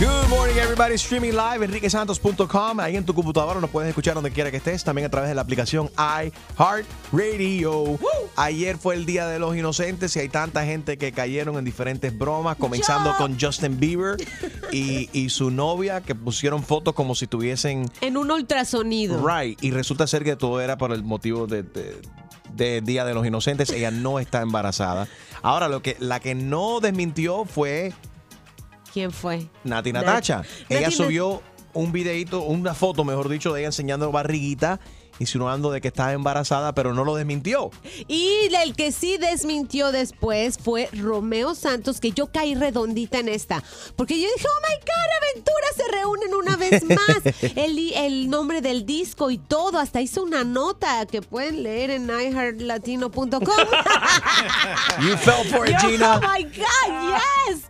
Good morning, everybody. Streaming live, enriquesantos.com. Ahí en tu computadora nos puedes escuchar donde quiera que estés. También a través de la aplicación iHeartRadio. Ayer fue el Día de los Inocentes y hay tanta gente que cayeron en diferentes bromas, comenzando con Justin Bieber y, y su novia, que pusieron fotos como si tuviesen En un ultrasonido. Right, y resulta ser que todo era por el motivo de, de- de Día de los Inocentes. Ella no está embarazada. Ahora, lo que la que no desmintió fue ¿Quién fue? Nati Nat- Natacha. Ella subió un videito, una foto, mejor dicho, de ella enseñando barriguita, insinuando de que estaba embarazada, pero no lo desmintió. Y el que sí desmintió después fue Romeo Santos, que yo caí redondita en esta. Porque yo dije, oh my God, Aventura se reúnen una vez más. el, el nombre del disco y todo. Hasta hizo una nota que pueden leer en iHeartLatino.com. You fell for it, Gina. Oh my God, yes.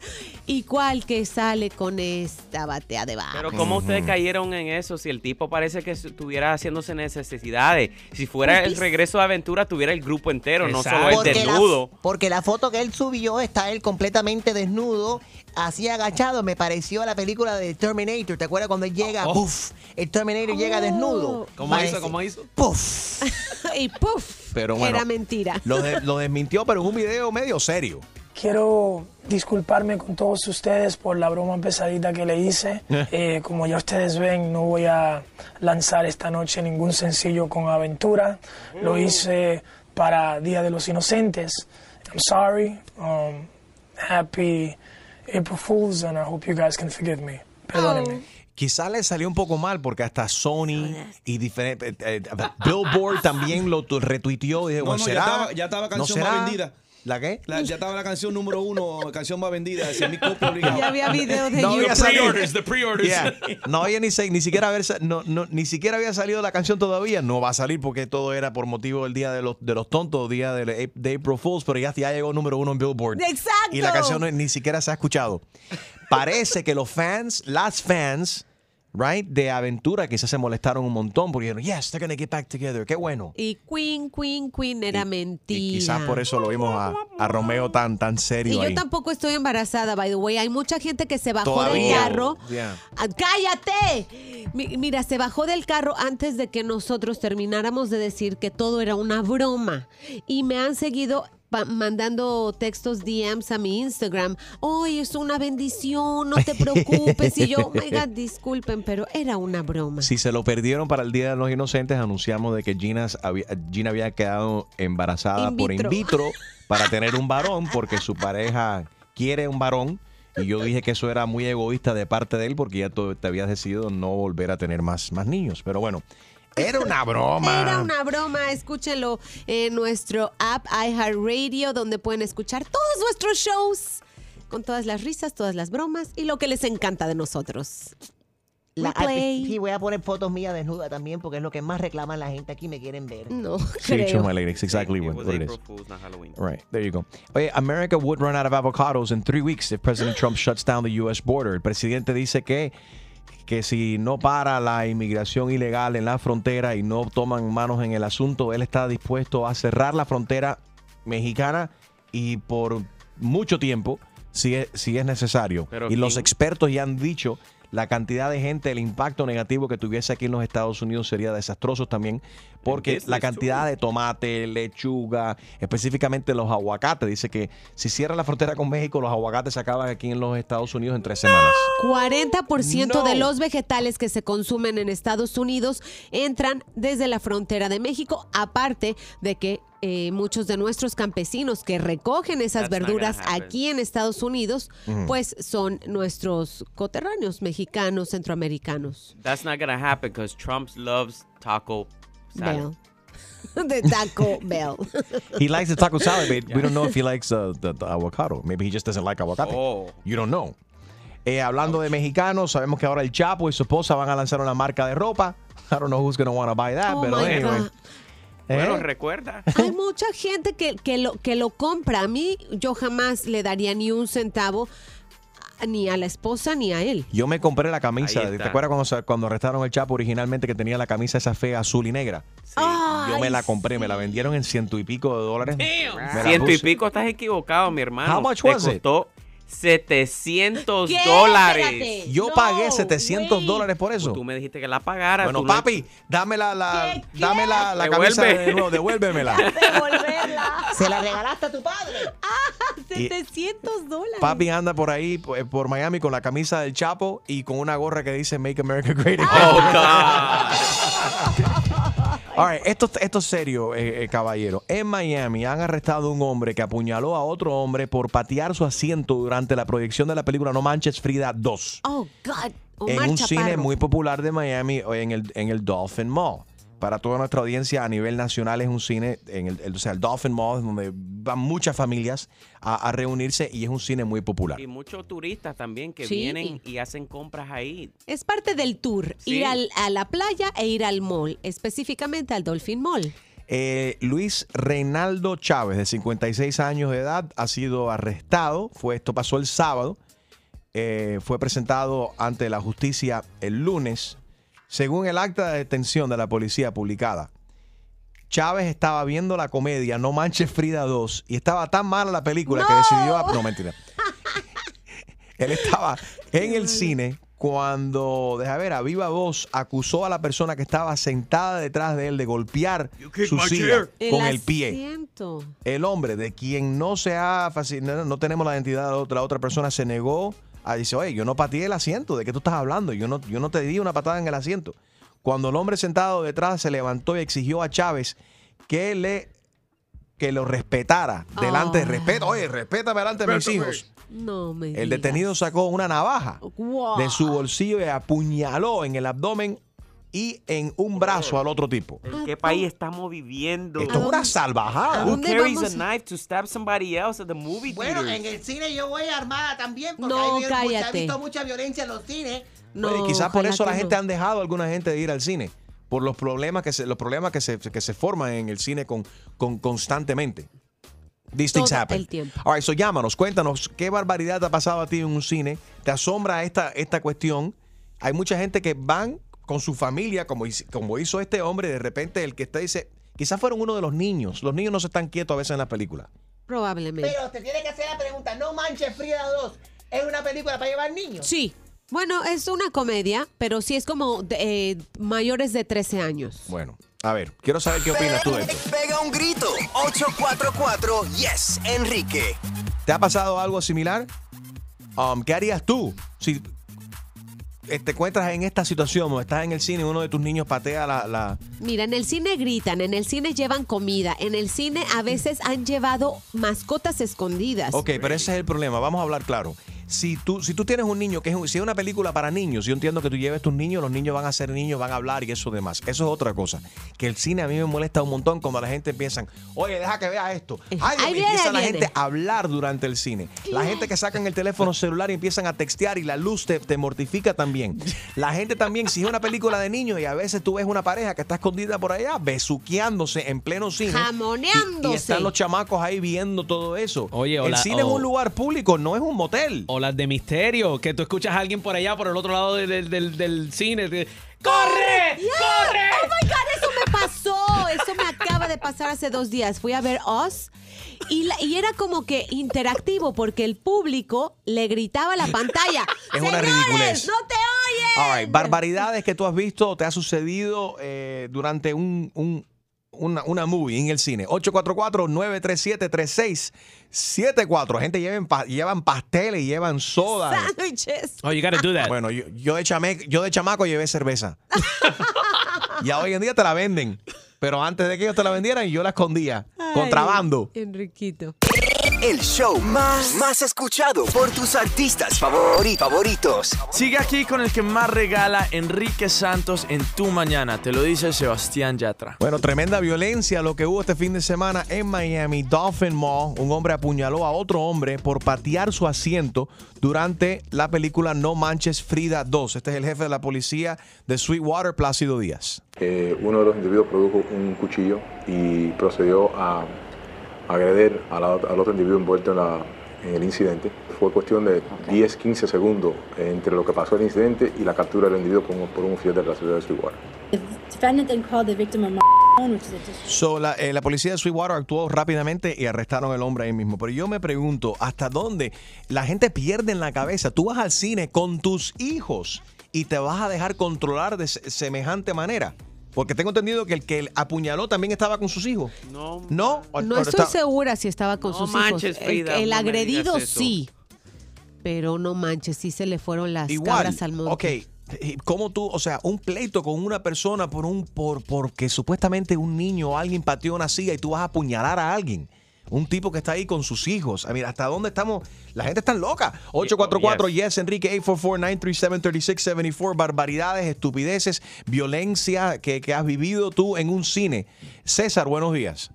¿Y cuál que sale con esta batea de Pero barro? ¿cómo ustedes cayeron en eso? Si el tipo parece que estuviera haciéndose necesidades. Si fuera el regreso de aventura, tuviera el grupo entero, no solo el Porque la- desnudo. porque la foto que él subió está él completamente desnudo, así agachado. Me pareció a la película de Terminator. ¿Te acuerdas cuando él llega? Oh. ¡Puf! El Terminator llega desnudo. ¿Cómo Parece- hizo? ¿Cómo hizo? ¡Puf! y puff. Pero bueno, Era mentira. Lo, de- lo desmintió, pero en un video medio serio. Quiero disculparme con todos ustedes por la broma pesadita que le hice. Eh, como ya ustedes ven, no voy a lanzar esta noche ningún sencillo con aventura. Lo hice para Día de los Inocentes. I'm sorry. Um, happy April Fools and I hope you guys can forgive me. Perdónenme. Quizá le salió un poco mal porque hasta Sony y diferentes. eh, eh, Billboard también lo tu- retuiteó. Y No, ya ¿será? estaba, ya estaba ¿No canción será? más vendida. ¿La qué? La- ya estaba la canción número uno, canción más vendida. Decía mi copia obligada. Ya había videos de No había YouTube. Pre-orders, the pre-orders. Yeah. No había ni, se- ni siquiera haber no, no, ni siquiera había salido la canción todavía. No va a salir porque todo era por motivo del día de los de los tontos, día de, de April Fools, pero ya, ya llegó número uno en Billboard. Exacto. Y la canción ni siquiera se ha escuchado. Parece que los fans, las fans, right, de Aventura quizás se molestaron un montón porque dijeron, yes, they're gonna get back together. Qué bueno. Y Queen, Queen, Queen era mentira. Y quizás por eso lo vimos a, a Romeo tan, tan Y serio yo ahí. tampoco estoy embarazada, by the way. Hay mucha gente que se bajó Todavía. del carro. Yeah. Ah, ¡Cállate! Mi- Mira, se bajó del carro antes de que nosotros termináramos de decir que todo era una broma. Y me han seguido mandando textos DMs a mi Instagram. Hoy es una bendición, no te preocupes. Y yo, oh my God, disculpen, pero era una broma. Si se lo perdieron para el Día de los Inocentes, anunciamos de que Gina había, Gina había quedado embarazada In por in vitro. para tener un varón porque su pareja quiere un varón. Y yo dije que eso era muy egoísta de parte de él porque ya te habías decidido no volver a tener más, más niños. Pero bueno, era una broma. Era una broma, escúchenlo en nuestro app iHeartRadio, donde pueden escuchar todos nuestros shows con todas las risas, todas las bromas y lo que les encanta de nosotros. La- Replay. sí, voy a poner fotos mías desnuda también porque es lo que más reclaman la gente aquí, me quieren ver. No, Sí, creo. my lady, it's exactly what, what it is. April Fool's, not Halloween. Right, there you go. Oye, America would run out of avocados in three weeks if President Trump shuts down the U.S. border. El presidente dice que, que si no para la inmigración ilegal en la frontera y no toman manos en el asunto, él está dispuesto a cerrar la frontera mexicana y por mucho tiempo, si es, si es necesario. Pero y los expertos ya han dicho la cantidad de gente, el impacto negativo que tuviese aquí en los Estados Unidos sería desastroso también, porque la cantidad de tomate, lechuga, específicamente los aguacates, dice que si cierra la frontera con México, los aguacates se acaban aquí en los Estados Unidos en tres semanas. 40% de los vegetales que se consumen en Estados Unidos entran desde la frontera de México, aparte de que eh, muchos de nuestros campesinos que recogen esas That's verduras aquí en Estados Unidos, pues son nuestros coterráneos mexicanos, centroamericanos. That's not gonna happen because Trump loves taco salad. Bell. De Taco Bell. He likes the taco salad, but we don't know if he likes uh, the, the avocado. Maybe he just doesn't like avocado. Oh. You don't know. Eh, hablando de mexicanos, sabemos que ahora el Chapo y su esposa van a lanzar una marca de ropa. I don't know who's going to want to buy that, Oh pero anyway. God. Bueno, Eh, recuerda. Hay mucha gente que, que, lo, que lo compra. A mí yo jamás le daría ni un centavo ni a la esposa ni a él. Yo me compré la camisa. ¿Te acuerdas cuando, se- cuando arrestaron el Chapo originalmente que tenía la camisa esa fea azul y negra? Yo me la compré, me la vendieron en ciento y pico de dólares. Ciento y pico, estás equivocado, mi hermano. How much Te was it? Costó 700 ¿Qué? dólares. Espérate. Yo No, pagué 700 wait. dólares por eso. Pues Tú me dijiste que la pagara. Bueno, papi, dame la, la, ¿Qué, qué? dame la, la Devuelve. camisa de nuevo, devuélvemela. Devolverla. ¿Se la regalaste a tu padre? 700 dólares. Papi anda por ahí, por, por Miami, con la camisa del Chapo y con una gorra que dice Make America Great Again. Oh, God. All right, esto, esto es serio, eh, eh, caballero. En Miami han arrestado a un hombre que apuñaló a otro hombre por patear su asiento durante la proyección de la película No Manches Frida 2. Oh, God. en un cine muy popular de Miami, en el, en el Dolphin Mall. Para toda nuestra audiencia a nivel nacional es un cine, en el, el- o sea, el Dolphin Mall, donde van muchas familias a, a reunirse y es un cine muy popular. Y muchos turistas también que Sí. vienen y hacen compras ahí. Es parte del tour, Sí. ir al- a la playa e ir al mall, específicamente al Dolphin Mall. Eh, Luis Reinaldo Chávez, de 56 años de edad, ha sido arrestado. Fue, esto pasó el sábado. Eh, fue presentado ante la justicia el lunes. Según el acta de detención de la policía publicada, Chávez estaba viendo la comedia No Manches Frida 2 y estaba tan mala la película que decidió... a- No, mentira. Él estaba en el cine cuando, deja ver, a viva voz acusó a la persona que estaba sentada detrás de él de golpear su silla con el pie. asiento. El hombre de quien no se ha fascinado, no tenemos la identidad de la otra, la otra persona, se negó a decir, oye, yo no pateé el asiento, ¿de qué tú estás hablando? Yo no, yo no te di una patada en el asiento. Cuando el hombre sentado detrás se levantó y exigió a Chávez que le que lo respetara delante de Ah. respeto. Oye, respétame delante de mis hijos. No me El digas. detenido sacó una navaja Wow. de su bolsillo y apuñaló en el abdomen y en un brazo al otro tipo. ¿En qué país estamos viviendo? Esto es una ¿A salvajada. Who carries a knife to stab somebody else at the movie Bueno, theater? en el cine yo voy armada también porque No, hay mucha- he cállate. visto mucha violencia en los cines. No, Oye, quizás por eso la gente no. han dejado a alguna gente de ir al cine. Por los problemas que se, los problemas que se, que se forman en el cine con, con constantemente. These things Todo happen. el tiempo. All right, so llámanos, cuéntanos qué barbaridad te ha pasado a ti en un cine. ¿Te asombra esta, esta cuestión? Hay mucha gente que van con su familia, como, hizo- como hizo este hombre, de repente el que está dice, quizás fueron uno de los niños. Los niños no se están quietos a veces en las películas. Probablemente. Pero te tiene que hacer la pregunta, ¿No Manches Frida 2 es una película para llevar niños? Sí. Bueno, es una comedia, pero sí es como de, eh, mayores de 13 años. Bueno, a ver, quiero saber qué opinas tú de esto. Pega un grito. 844 Yes, Enrique. ¿Te ha pasado algo similar? Um, ¿Qué harías tú si te encuentras en esta situación o estás en el cine y uno de tus niños patea la... la- Mira, en el cine gritan, en el cine llevan comida, en el cine a veces han llevado mascotas escondidas. Ok, pero ese es el problema. Vamos a hablar claro. Si tú, si tú tienes un niño que es, un- si es una película para niños, yo entiendo que tú lleves tus niños, los niños van a ser niños, van a hablar y eso demás. Eso es otra cosa. Que el cine a mí me molesta un montón cuando la gente empieza, oye, deja que vea esto. Ay, ahí mío", viene, empieza ahí la viene. gente a hablar durante el cine. La gente que sacan el teléfono celular y empiezan a textear y la luz te, te mortifica también. La gente también, si es una película de niños y a veces tú ves una pareja que está escondida por allá, besuqueándose en pleno cine. Jamoneándose. Y, y están los chamacos ahí viendo todo eso. Oye, el cine es un lugar público, no es un motel. O las de misterio, que tú escuchas a alguien por allá, por el otro lado del, del- del- del cine. ¡Corre! ¡Corre! Oh my God, eso me pasó. Eso me acaba de pasar hace dos días. Fui a ver Oz y, la- y era como que interactivo porque el público le gritaba a la pantalla. Es una "Señores, ridiculez. no te All right, barbaridades que tú has visto o te ha sucedido eh, durante un, un- una, una movie en el cine. 844-937-3674. Gente llevan, pa- llevan pasteles y llevan soda. Sándwiches. Oh, you gotta do that. Bueno, yo, yo, de chame- yo de chamaco llevé cerveza. ya hoy en día te la venden. Pero antes de que ellos te la vendieran, yo la escondía. Contrabando. Enriquito. El show más, más escuchado por tus artistas favori- favoritos. Sigue aquí con el que más regala Enrique Santos en tu mañana. Te lo dice Sebastián Yatra. Bueno, tremenda violencia lo que hubo este fin de semana en Miami, Dolphin Mall. Un hombre apuñaló a otro hombre por patear su asiento durante la película No Manches Frida 2. Este es el jefe de la policía de Sweetwater, Plácido Díaz. Eh, uno de los individuos produjo un cuchillo y procedió a agredir a la- al otro individuo envuelto en, la- en el incidente. Fue cuestión de 10-15 segundos entre lo que pasó el incidente y la captura del individuo por, un- por un oficial de la ciudad de Sweetwater. So, la, eh, la policía de Sweetwater actuó rápidamente y arrestaron al hombre ahí mismo. Pero yo me pregunto, ¿hasta dónde la gente pierde en la cabeza? Tú vas al cine con tus hijos y te vas a dejar controlar de se- semejante manera. Porque tengo entendido que el que apuñaló también estaba con sus hijos. No. No, O- No estoy está- segura si estaba con No sus manches, hijos. Frida, el el no agredido sí. Pero no manches, sí se le fueron las Igual. cabras al monte. Ok. ¿y ¿Cómo tú, o sea, un pleito con una persona por un, por, porque supuestamente un niño o alguien pateó una silla y tú vas a apuñalar a alguien? Un tipo que está ahí con sus hijos. A ver, ¿hasta dónde estamos? La gente está loca. 844 yes, Enrique 844-937-3674. Barbaridades, estupideces, violencia que, que has vivido tú en un cine. César, buenos días.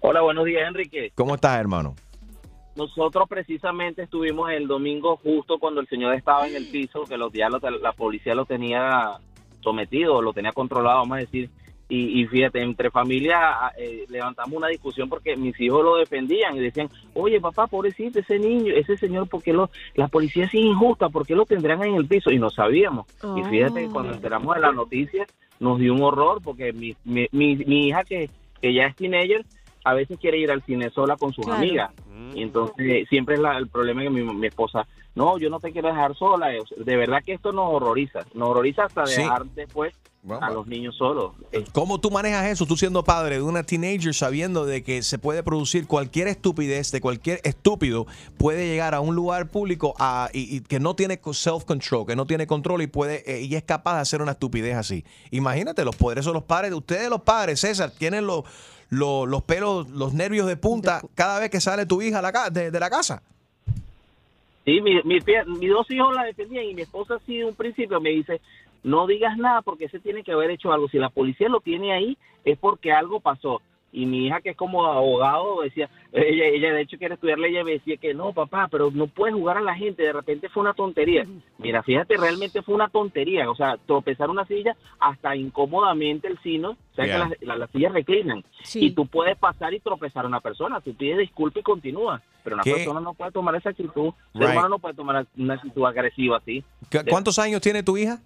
Hola, buenos días, Enrique. ¿Cómo estás, hermano? Nosotros precisamente estuvimos el domingo justo cuando el señor estaba en el piso, que los días lo- la policía lo tenía sometido, lo tenía controlado, vamos a decir. Y, y fíjate, entre familia eh, levantamos una discusión porque mis hijos lo defendían y decían, oye papá, pobrecito, ese niño, ese señor, ¿por qué lo, la policía es injusta? ¿Por qué lo tendrán en el piso? Y no sabíamos. Y fíjate, que cuando enteramos de la noticia, nos dio un horror porque mi, mi, mi, mi hija, que, que ya es teenager, a veces quiere ir al cine sola con sus Claro. amigas. Y entonces siempre es la- el problema que mi, mi esposa, no, yo no te quiero dejar sola. De verdad que esto nos horroriza. Nos horroriza hasta Sí. dejar después a los niños solos. ¿Cómo tú manejas eso, tú siendo padre de una teenager, sabiendo de que se puede producir cualquier estupidez, de cualquier estúpido, puede llegar a un lugar público a- y, y que no tiene co- self-control, que no tiene control y puede eh, y es capaz de hacer una estupidez así? Imagínate, los poderes son los padres, ustedes los padres, César, tienen los, los, los pelos, los nervios de punta cada vez que sale tu hija a la ca- de, de la casa. Sí, mi, mi pie- mis dos hijos la defendían y mi esposa sí de un principio me dice, no digas nada porque ese tiene que haber hecho algo. Si la policía lo tiene ahí es porque algo pasó. Y mi hija que es como abogado decía, ella, ella de hecho quiere estudiar ley, me decía que no, papá, pero no puedes jugar a la gente, de repente fue una tontería. Mira, fíjate, realmente fue una tontería, o sea, tropezar una silla hasta incómodamente el sino, o sea Yeah. que las, las- las sillas reclinan. Sí. Y tú puedes pasar y tropezar a una persona, tú pides disculpa y continúa, pero una ¿Qué? persona no puede tomar esa actitud, Right. humano no puede tomar una actitud agresiva así. ¿Cu- ¿Cuántos años tiene tu hija?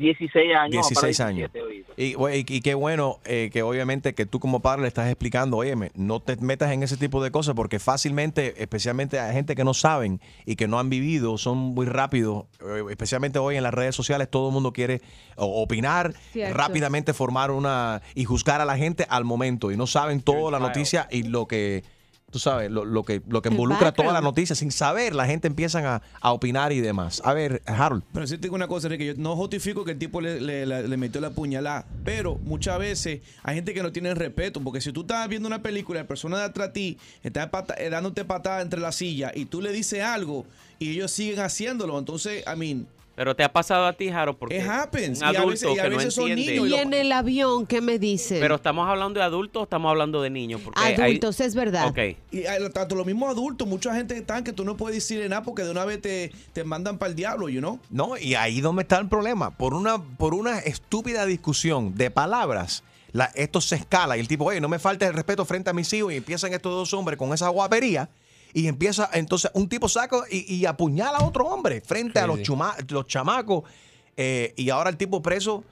16 años. para 16 años. 17 ahorita. Y, y qué bueno eh, que obviamente que tú como padre le estás explicando, oye, no te metas en ese tipo de cosas porque fácilmente, especialmente a gente que no saben y que no han vivido, son muy rápidos, eh, especialmente hoy en las redes sociales, todo el mundo quiere o- opinar, Cierto. rápidamente formar una y juzgar a la gente al momento y no saben toda la noticia y lo que... Tú sabes, lo, lo que, lo que involucra toda la noticia. Sin saber, la gente empiezan a, a opinar y demás. A ver, Harold. Pero sí te digo una cosa, Enrique, yo no justifico que el tipo le, le- le- le metió la puñalada, pero muchas veces hay gente que no tiene respeto, porque si tú estás viendo una película y la persona de atrás a ti está pata- eh, dándote patada entre la silla y tú le dices algo y ellos siguen haciéndolo, entonces, I mean, Pero te ha pasado a ti, Jaro, porque It happens. un Y a adulto veces- y a que no son entiende. niños Y en el avión, ¿qué me dicen? Pero estamos hablando de adultos o estamos hablando de niños. Porque hay- Adultos, es verdad. Ok. Y hay- tanto los mismos adultos, mucha gente están que tú no puedes decirle nada porque de una vez te, te mandan para el diablo, you know? No, y ahí donde está el problema. Por una, por una estúpida discusión de palabras, la- esto se escala y el tipo, oye, no me falte el respeto frente a mis hijos y empiezan estos dos hombres con esa guapería y empieza, entonces un tipo saca y, y apuñala a otro hombre frente a los, chuma- los chamacos eh, y ahora el tipo preso,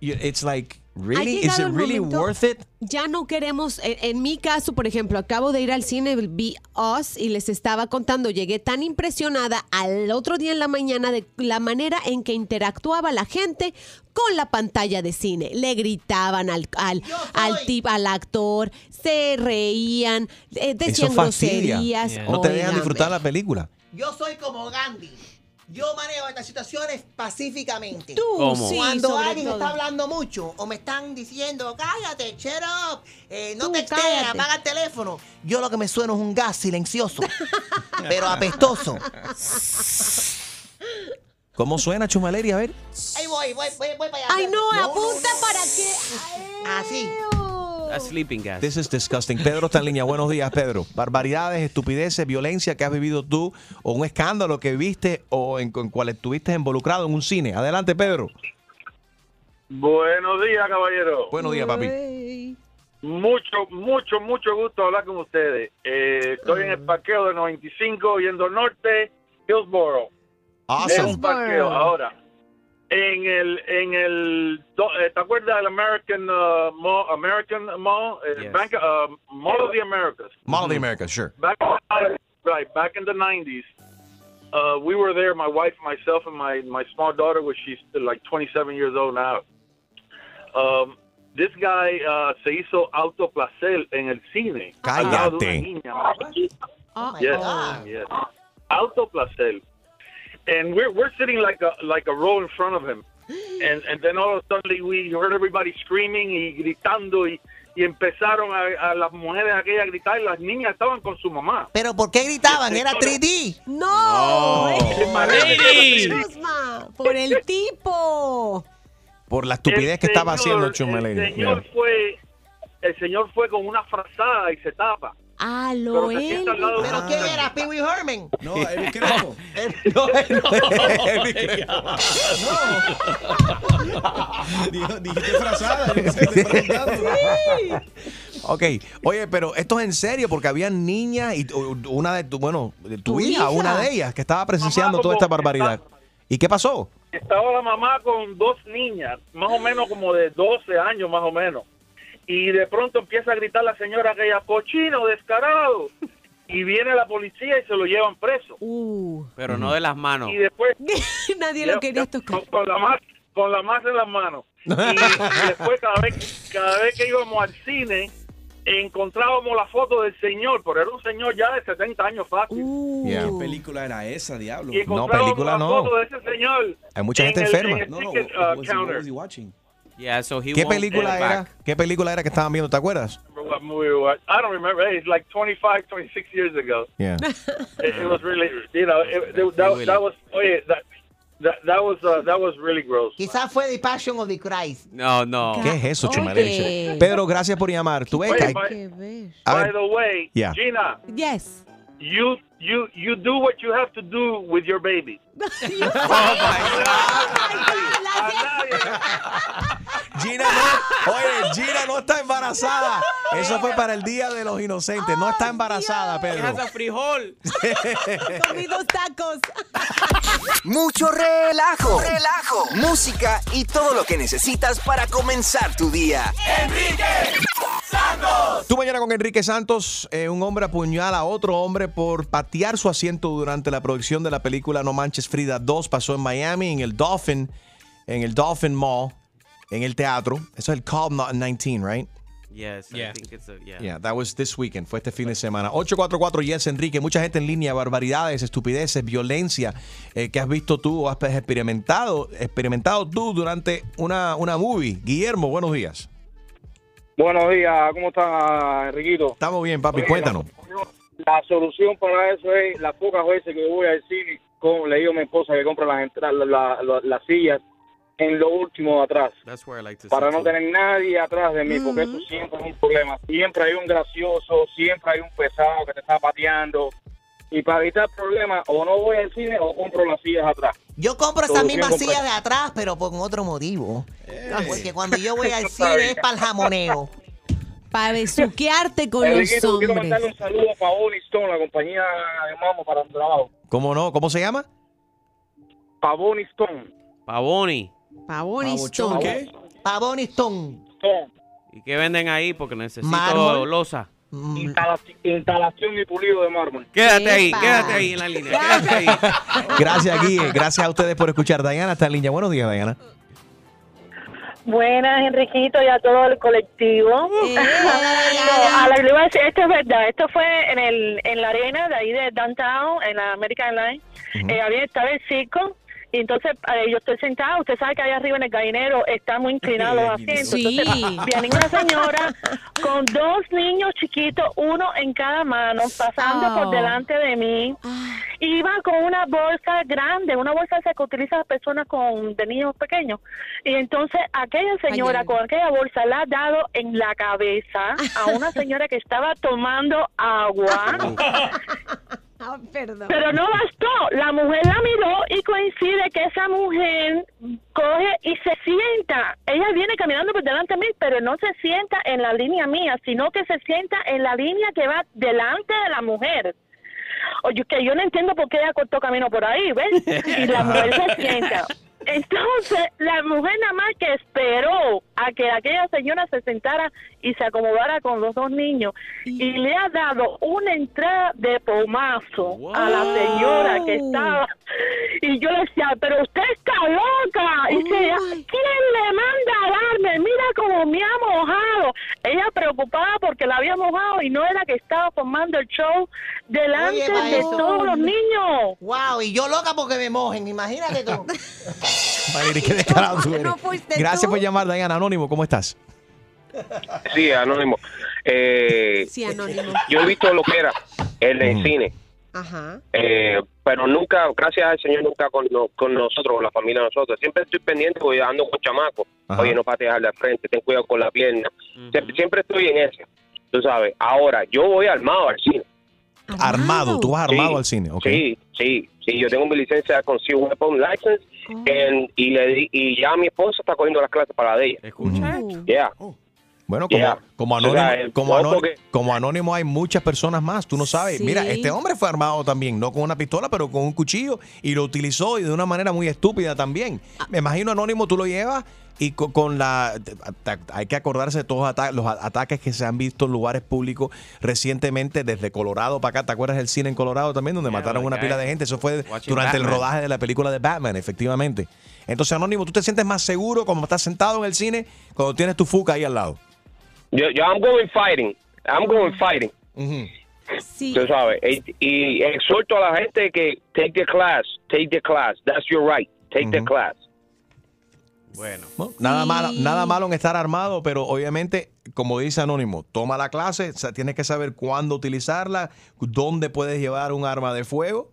it's like, Really? Is it really momento- worth it? Ya no queremos, en, en mi caso, por ejemplo, acabo de ir al cine, vi Us y les estaba contando, llegué tan impresionada al otro día en la mañana de la manera en que interactuaba la gente con la pantalla de cine. Le gritaban al, al, al tip, al actor, se reían, eh, decían groserías. No te dejan disfrutar la película. Yo soy como Gandhi. Yo manejo estas situaciones pacíficamente. Tú, ¿Cómo? sí, Cuando sobre alguien todo. está hablando mucho o me están diciendo, cállate, shut up, eh, no Tú, te cállate. apaga el teléfono. Yo lo que me sueno es un gas silencioso, pero apestoso. ¿Cómo suena Chumaleri? A ver. Ahí voy, voy, voy, voy para allá. Ay, no, apunta para que... Así. A sleeping gas. This is disgusting. Pedro está en línea. Buenos días, Pedro. Barbaridades, estupideces, violencia que has vivido tú o un escándalo que viste o en, en cual estuviste involucrado en un cine. Adelante, Pedro. Buenos días, caballero. Buenos días, papi. Mucho, mucho, mucho gusto hablar con ustedes. Eh, estoy en el parqueo de 95 yendo al norte, Hillsboro. Es Awesome. un parqueo. Ahora, en el, en el, do- eh, ¿te acuerdas del American uh, Mall, American Mall, Eh, Yes. Bank, uh, Mall of the Americas? Mall of the Americas, sure. Back right, back in the 90s, uh, we were there, my wife, myself, and my, my small daughter, which she's like 27 years old now. Um, this guy uh, se hizo autoplacer en el cine. al lado de una Cállate. niña. Oh my yes, God. yes. Autoplacer. And we're, we're sitting like a, like a row in front of him. And, and then all of a sudden we heard everybody screaming y gritando y, y empezaron a, a las mujeres aquellas a gritar y las niñas estaban con su mamá. Pero ¿por qué gritaban? ¿Era 3D? No. Por el tipo. Por la estupidez que estaba haciendo El Chumaleri. señor fue, el señor fue con una frazada y se tapa. Ah, Pero lo se él. sienta al lado de ¿Pero una quién era? Pee Wee Herman. No, el Crespo. Dijo- Dijiste frazada. yo no sé qué te estoy preguntando. Ok, oye, pero esto es en serio porque había niñas y tu- una de tu, bueno, de tu, Tu hija, hija. una de ellas que estaba presenciando Mamá, toda esta barbaridad. ¿Y qué pasó? Estaba la mamá con dos niñas, más o menos como de 12 años, más o menos. Y de pronto empieza a gritar la señora que ella, cochino, descarado. Y viene la policía y se lo llevan preso. Pero no de las manos. Y después... Nadie lo quería tocar. Con, con la más, con la más en las manos. Y, y después cada vez, cada vez que íbamos al cine, encontrábamos la foto del señor, pero era un señor ya de 70 años fácil. ¿Qué película era esa, diablo? Y encontrábamos la foto de ese señor. Hay mucha en gente el- enferma. en el No, no, uh, was was watching? Yeah, so he ¿Qué película era? back. ¿Qué película era que estaban viendo? ¿Te acuerdas? What movie was- I don't remember. It's like 25, 26 years ago. Yeah. It, it was really, you know, it, it- that, that was, oye, that, that, that was, uh, that was really gross. Quizás fue The Passion of the Christ. No, no. ¿Qué es eso. Pedro, gracias por llamar. Tú ves By, by the way, Yeah. Gina, Yes. you, you, you do what you have to do with your baby. Gina no, oye, Gina no está embarazada. Eso fue para el Día de los Inocentes. No está embarazada, Pedro. Dejas a frijol. Comí dos tacos. Mucho relajo, relajo, música y todo lo que necesitas para comenzar tu día. Enrique Santos. Tú mañana con Enrique Santos, eh, un hombre apuñala a otro hombre por patear su asiento durante la producción de la película No Manches Frida 2. Pasó en Miami, en el Dolphin, en el Dolphin Mall, en el teatro. Eso es el Calm 19, right? Yes, I Yeah. think it's a, yeah. Yeah, that was this weekend, fue este fin de semana. 844 Yes Enrique, mucha gente en línea, barbaridades, estupideces, violencia eh, que has visto tú o has experimentado, experimentado tú durante una, una movie. Guillermo, buenos días. Buenos días, ¿cómo está Enriquito? Estamos bien, papi, cuéntanos. La solución para eso es las pocas veces que voy al cine, como le digo a mi esposa que compra las entradas, la- la- las sillas en lo último de atrás, That's where I like to para no tener nadie atrás de mí, porque eso siempre es un problema. Siempre hay un gracioso, siempre hay un pesado que te está pateando. Y para evitar problemas, o no voy al cine o compro las sillas atrás. Yo compro esas mismas sillas de atrás, pero por otro motivo. Porque cuando yo voy al cine es para el jamoneo. Para besuquearte con los Enriquito, quiero mandarle hombres. un saludo para Bonnie Stone, la compañía de Mamo para el trabajo. ¿Cómo no? ¿Cómo se llama? Pavoni Stone. Pavoni. Pavoni Stone. Pavoni Stone. ¿Y qué venden ahí? Porque necesito Mármol. losa. Instalación, instalación y pulido de mármol. Quédate ahí, quédate ahí en la línea. Quédate ahí. Gracias, Guille. Gracias a ustedes por escuchar. Diana está en línea. Buenos días, Diana. Buenas, Enriquito, y a todo el colectivo. No, a la iba a decir, esto es verdad. Esto fue en, el, en la arena de ahí de Downtown, en la American Line. Eh, había estaba el circo. Y entonces eh, yo estoy sentada, usted sabe que ahí arriba en el gallinero están muy inclinados los asientos. Sí. Entonces viene una señora con dos niños chiquitos, uno en cada mano, pasando Oh. por delante de mí. Iba con una bolsa grande, una bolsa esa que utilizan las personas con de niños pequeños. Y entonces aquella señora ay. con aquella bolsa la ha dado en la cabeza a una señora que estaba tomando agua. Ah, perdón. Pero no bastó, la mujer la miró y coincide que esa mujer coge y se sienta. Ella viene caminando por delante de mí, pero no se sienta en la línea mía, sino que se sienta en la línea que va delante de la mujer. Oye, que yo no entiendo por qué ella cortó camino por ahí, ¿ves? Y la mujer se sienta. Entonces, la mujer nada más que esperó a que aquella señora se sentara y se acomodara con los dos niños y le ha dado una entrada de pomazo a la señora que estaba. Y yo le decía, pero usted está loca. Y decía, ¿quién le manda a darme? Mira cómo me ha mojado. Ella preocupada porque la había mojado y no era que estaba formando el show delante Oye, de todos los niños. Wow, y yo loca porque me mojen, imagínate tú. Valerie, qué descarado tú eres. No fuiste Gracias tú. por llamar, Diana. Anónimo, ¿cómo estás? Sí, anónimo. Eh, Sí, anónimo. yo he visto lo que era el de Ujú. cine, Ajá. eh, pero nunca, gracias al Señor, nunca con, no- con nosotros, con la familia de nosotros. Siempre estoy pendiente porque ando con chamacos. Ajá. Oye, no patees al de frente, ten cuidado con la pierna. siempre, siempre estoy en eso, tú sabes. Ahora, yo voy armado al cine. Armado. Tú vas armado Sí, al cine, ¿ok? Sí, sí, sí. Yo tengo mi licencia con Sea Weapon License and- y, le di- y ya mi esposa está cogiendo las clases para la de ella. ¿Escucha? Yeah. Bueno, como, Yeah. como, O sea, anónimo, como, anónimo, porque- como anónimo hay muchas personas más, tú no sabes. Sí. Mira, este hombre fue armado también, no con una pistola, pero con un cuchillo y lo utilizó y de una manera muy estúpida también. Me imagino anónimo, tú lo llevas y co- con, la... Hay que acordarse de todos los ataques que se han visto en lugares públicos recientemente, desde Colorado para acá. ¿Te acuerdas del cine en Colorado también, donde mataron una guy pila de gente? Eso fue watching durante el rodaje de la película de Batman, efectivamente. Entonces, Anónimo, ¿tú te sientes más seguro como estás sentado en el cine cuando tienes tu fuca ahí al lado? Yo, yo I'm going fighting. I'm going fighting. Sí. Tú sabes. Y, y exhorto a la gente que take the class, take the class. That's your right. Take the class. Bueno. ¿no? Nada, malo, nada malo en estar armado, pero obviamente, como dice Anónimo, toma la clase, o sea, tienes que saber cuándo utilizarla, dónde puedes llevar un arma de fuego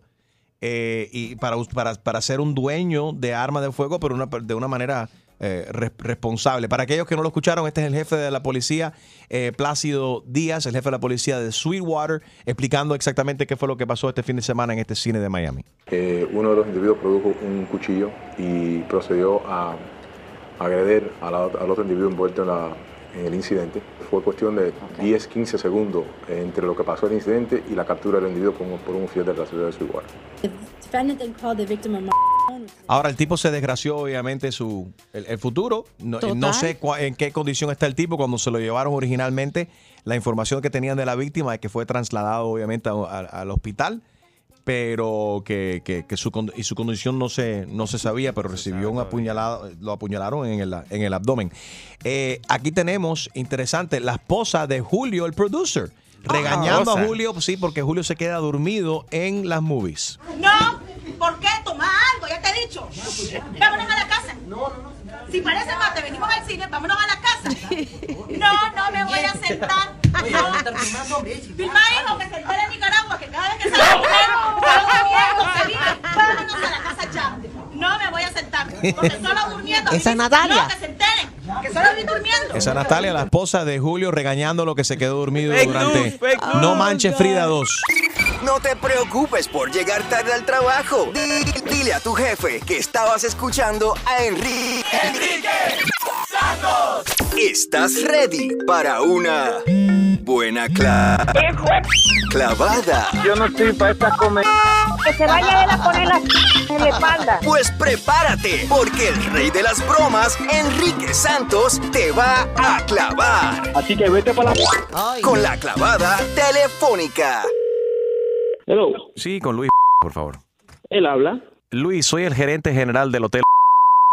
eh, y para, para, para ser un dueño de arma de fuego, pero una- de una manera eh, re- responsable. Para aquellos que no lo escucharon, este es el jefe de la policía, eh, Plácido Díaz, el jefe de la policía de Sweetwater, explicando exactamente qué fue lo que pasó este fin de semana en este cine de Miami. Eh, uno de los individuos produjo un cuchillo y procedió a agredir a la- al otro individuo envuelto en, la- en el incidente. Fue cuestión de 10-15 segundos entre lo que pasó el incidente y la captura del individuo por un, por un oficial de la ciudad de Sweetwater. The defendant then called the victim a phone, which is Ahora, el tipo se desgració, obviamente, su el, el futuro. No, Total. no sé cua- en qué condición está el tipo cuando se lo llevaron originalmente. La información que tenían de la víctima es que fue trasladado, obviamente, a- a- al hospital, pero que, que- que su, con- y su condición no se, no se sabía, pero recibió un apuñalado, lo apuñalaron en el, en el abdomen. Eh, aquí tenemos, interesante, la esposa de Julio, el producer, regañando a. Julio, sí, porque Julio se queda dormido en las movies. No, ¿por qué? Toma algo, ya te he dicho. Vámonos a la casa. No, no, no. Si parece más, te venimos al cine, vámonos a la casa. No, no me voy a sentar. No. Filma, hijo, que se entere en Nicaragua, que cada vez que sale un durmiendo, se vive. Vámonos a la casa ya. No me voy a sentar, porque solo durmiendo. Esa es Natalia. No, que se enteren, que solo estoy durmiendo. Esa Natalia, la esposa de Julio, regañando lo que se quedó dormido Fake durante news, fake news. No Manches Frida 2. No te preocupes por llegar tarde al trabajo. Di- Dile a tu jefe que estabas escuchando a Enrique. Enrique Santos. ¿Estás ready para una buena cla- clavada? Yo no estoy para esta comedia. que se vaya a él a poner la en la espalda. Pues prepárate, porque el rey de las bromas, Enrique Santos, te va a clavar. Así que vete para la... Con la clavada telefónica. Hello. Sí, con Luis, por favor. Él habla. Luis, soy el gerente general del hotel.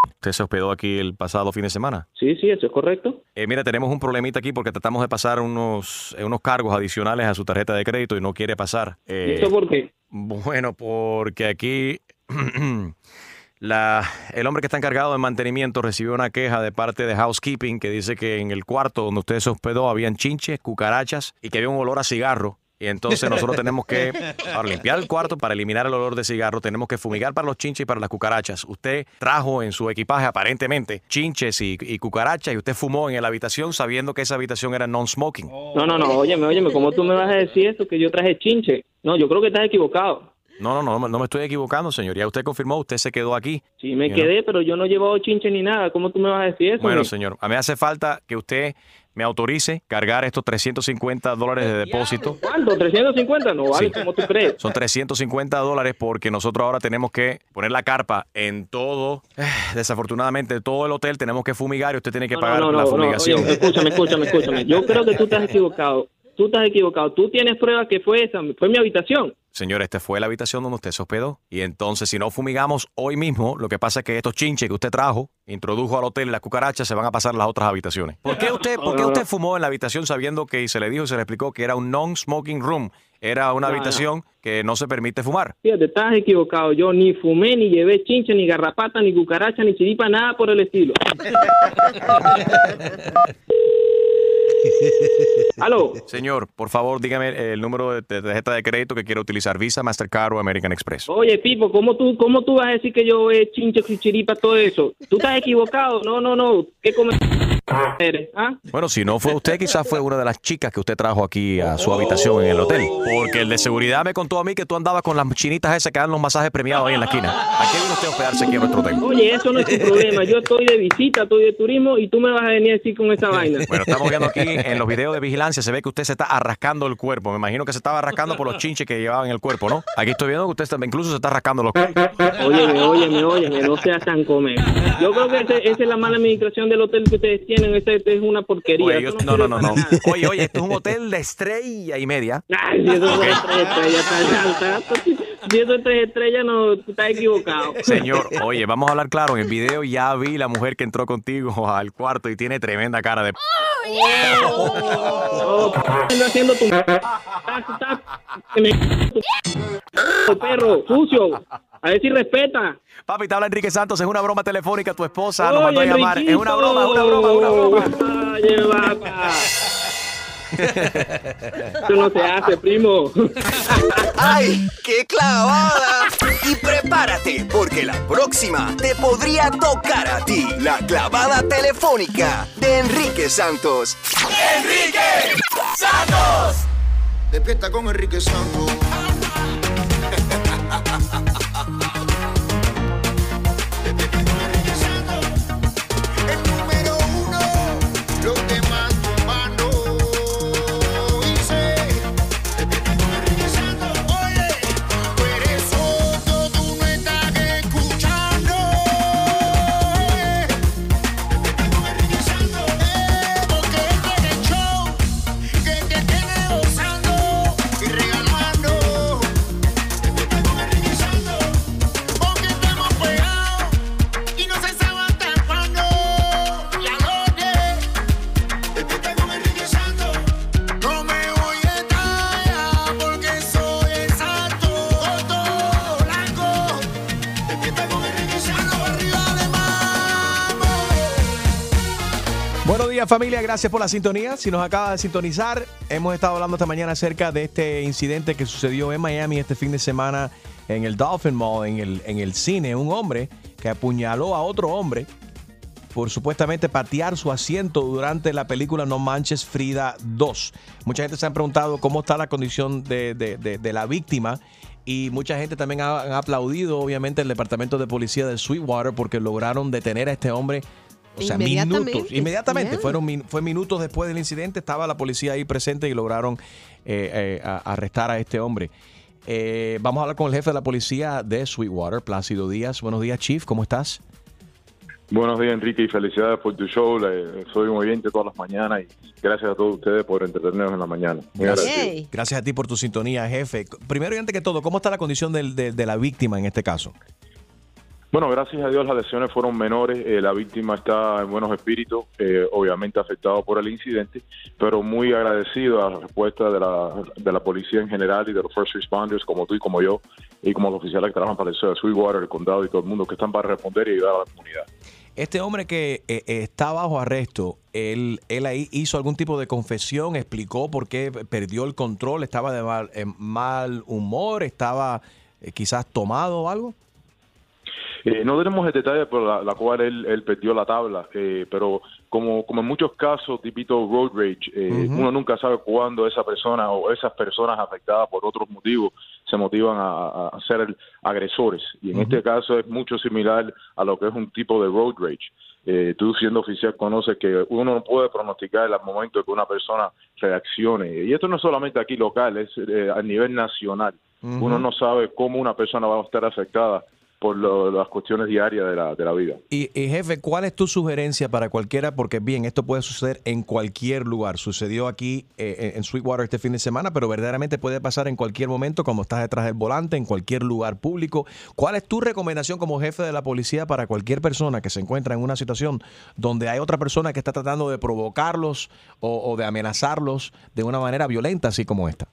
Usted se hospedó aquí el pasado fin de semana. Sí, sí, eso es correcto. Eh, mira, tenemos un problemita aquí porque tratamos de pasar unos, eh, unos cargos adicionales a su tarjeta de crédito y no quiere pasar. Eh, ¿Y eso por qué? Bueno, porque aquí la, el hombre que está encargado de mantenimiento recibió una queja de parte de housekeeping que dice que en el cuarto donde usted se hospedó habían chinches, cucarachas y que había un olor a cigarro. Y entonces nosotros tenemos que, para limpiar el cuarto, para eliminar el olor de cigarro, tenemos que fumigar para los chinches y para las cucarachas. Usted trajo en su equipaje aparentemente chinches y, y cucarachas y usted fumó en la habitación sabiendo que esa habitación era non-smoking. No, no, no, óyeme, óyeme, ¿cómo tú me vas a decir esto que yo traje chinche? No, yo creo que estás equivocado. No, no, no, no me estoy equivocando, señor. Ya usted confirmó, usted se quedó aquí. Sí, me quedé, pero yo no he llevado chinche ni nada. ¿Cómo tú me vas a decir eso? Bueno, señor, a mí hace falta que usted me autorice cargar estos 350 dólares de depósito. ¿Cuánto? ¿350? No vale, Sí. ¿cómo tú crees? Son 350 dólares porque nosotros ahora tenemos que poner la carpa en todo, eh, desafortunadamente, todo el hotel tenemos que fumigar y usted tiene que pagar no, no, la no, fumigación. oye, escúchame, escúchame, escúchame. Yo creo que tú estás equivocado. Tú estás equivocado. Tú tienes pruebas que fue esa, fue mi habitación. Señor, esta fue la habitación donde usted se hospedó. Y entonces, si no fumigamos hoy mismo, lo que pasa es que estos chinches que usted trajo, introdujo al hotel y las cucarachas, se van a pasar a las otras habitaciones. ¿Por qué usted, por qué usted fumó en la habitación sabiendo que y se le dijo y se le explicó que era un non-smoking room? Era una No, no. habitación que no se permite fumar. Fíjate, estás equivocado. Yo ni fumé, ni llevé chinche, ni garrapata, ni cucaracha, ni chiripa, nada por el estilo. ¿Aló? Señor, por favor, dígame el número de tarjeta de crédito que quiere utilizar, Visa, Mastercard o American Express. Oye, Pipo, ¿cómo tú, ¿cómo tú vas a decir que yo he chinche, chiripa, todo eso? Tú estás equivocado. No, no, no. ¿Qué? ¿Ah? Bueno, si no fue usted, quizás fue una de las chicas que usted trajo aquí a su habitación en el hotel. Porque el de seguridad me contó a mí que tú andabas con las chinitas esas que dan los masajes premiados ahí en la esquina. ¿A qué vino usted a hospedarse aquí a nuestro hotel? Oye, eso no es tu problema. Yo estoy de visita, estoy de turismo y tú me vas a venir a decir con esa vaina. Bueno, estamos viendo aquí en los videos de vigilancia, se ve que usted se está arrascando el cuerpo. Me imagino que se estaba arrascando por los chinches que llevaba en el cuerpo, ¿no? Aquí estoy viendo que usted está- incluso se está rascando los Óyeme, óyeme, óyeme, no seas tan come. Yo creo que esa es la mala administración del hotel que ustedes tienen. Ese es una porquería. Oye, yo- no, no, no, no. Oye, oye, esto es un hotel de estrella y media. Ay, si eso es tres estrellas, si eso es tres estrellas, no, estás equivocado. Señor, oye, vamos a hablar claro. En el video ya vi la mujer que entró contigo al cuarto y tiene tremenda cara de... Oh, haciendo. Estás- estás- que me- tu- perro, sucio. A ver si respeta. Papi, te habla Enrique Santos, es una broma telefónica, tu esposa nos mandó a llamar. Es una broma, es una broma, una broma. Oye. Eso no se hace, primo. ¡Ay, qué clavada! Y prepárate, porque la próxima te podría tocar a ti. La clavada telefónica de Enrique Santos. ¡Enrique Santos! Despierta con Enrique Santos. Gracias por la sintonía. Si nos acaba de sintonizar, hemos estado hablando esta mañana acerca de este incidente que sucedió en Miami este fin de semana en el Dolphin Mall, en el, en el cine. Un hombre que apuñaló a otro hombre por supuestamente patear su asiento durante la película No Manches Frida 2. Mucha gente se ha preguntado cómo está la condición de, de- de- la víctima y mucha gente también ha, ha aplaudido obviamente el departamento de policía de Sweetwater porque lograron detener a este hombre. O sea, Inmediatamente, minutos. Inmediatamente. yeah. Fueron fue minutos después del incidente. Estaba la policía ahí presente y lograron eh, eh, a- arrestar a este hombre. Eh, vamos a hablar con el jefe de la policía de Sweetwater, Plácido Díaz. Buenos días, Chief, ¿cómo estás? Buenos días, Enrique, y felicidades por tu show. Le- soy un oyente todas las mañanas y gracias a todos ustedes por entretenernos en la mañana. Muy agradecido. Gracias, gracias a ti por tu sintonía, jefe. Primero y antes que todo, ¿cómo está la condición del- de, de la víctima en este caso? Bueno, gracias a Dios las lesiones fueron menores. eh, la víctima está en buenos espíritus, eh, obviamente afectado por el incidente, pero muy agradecido a la respuesta de la, de la policía en general y de los first responders como tú y como yo, y como los oficiales que trabajan para el Sweetwater, el condado y todo el mundo que están para responder y ayudar a la comunidad. Este hombre que eh, eh, está bajo arresto, él, él ahí hizo algún tipo de confesión, explicó por qué perdió el control, estaba de mal, en mal humor, estaba quizás tomado o algo. Eh, no tenemos el detalle por la, la cual él, él perdió la tabla, eh, pero como, como en muchos casos, tipito road rage, eh, uno nunca sabe cuándo esa persona o esas personas afectadas por otros motivos se motivan a, a ser agresores. Y en este caso es mucho similar a lo que es un tipo de road rage. Eh, tú siendo oficial conoces que uno no puede pronosticar el momento que una persona reaccione. Y esto no es solamente aquí local, es eh, a nivel nacional. Uno no sabe cómo una persona va a estar afectada por lo- las cuestiones diarias de la, de la vida. Y, y, jefe, ¿cuál es tu sugerencia para cualquiera? Porque bien, esto puede suceder en cualquier lugar. Sucedió aquí eh, en Sweetwater este fin de semana, pero verdaderamente puede pasar en cualquier momento, como estás detrás del volante, en cualquier lugar público. ¿Cuál es tu recomendación como jefe de la policía para cualquier persona que se encuentra en una situación donde hay otra persona que está tratando de provocarlos o, o de amenazarlos de una manera violenta, así como esta?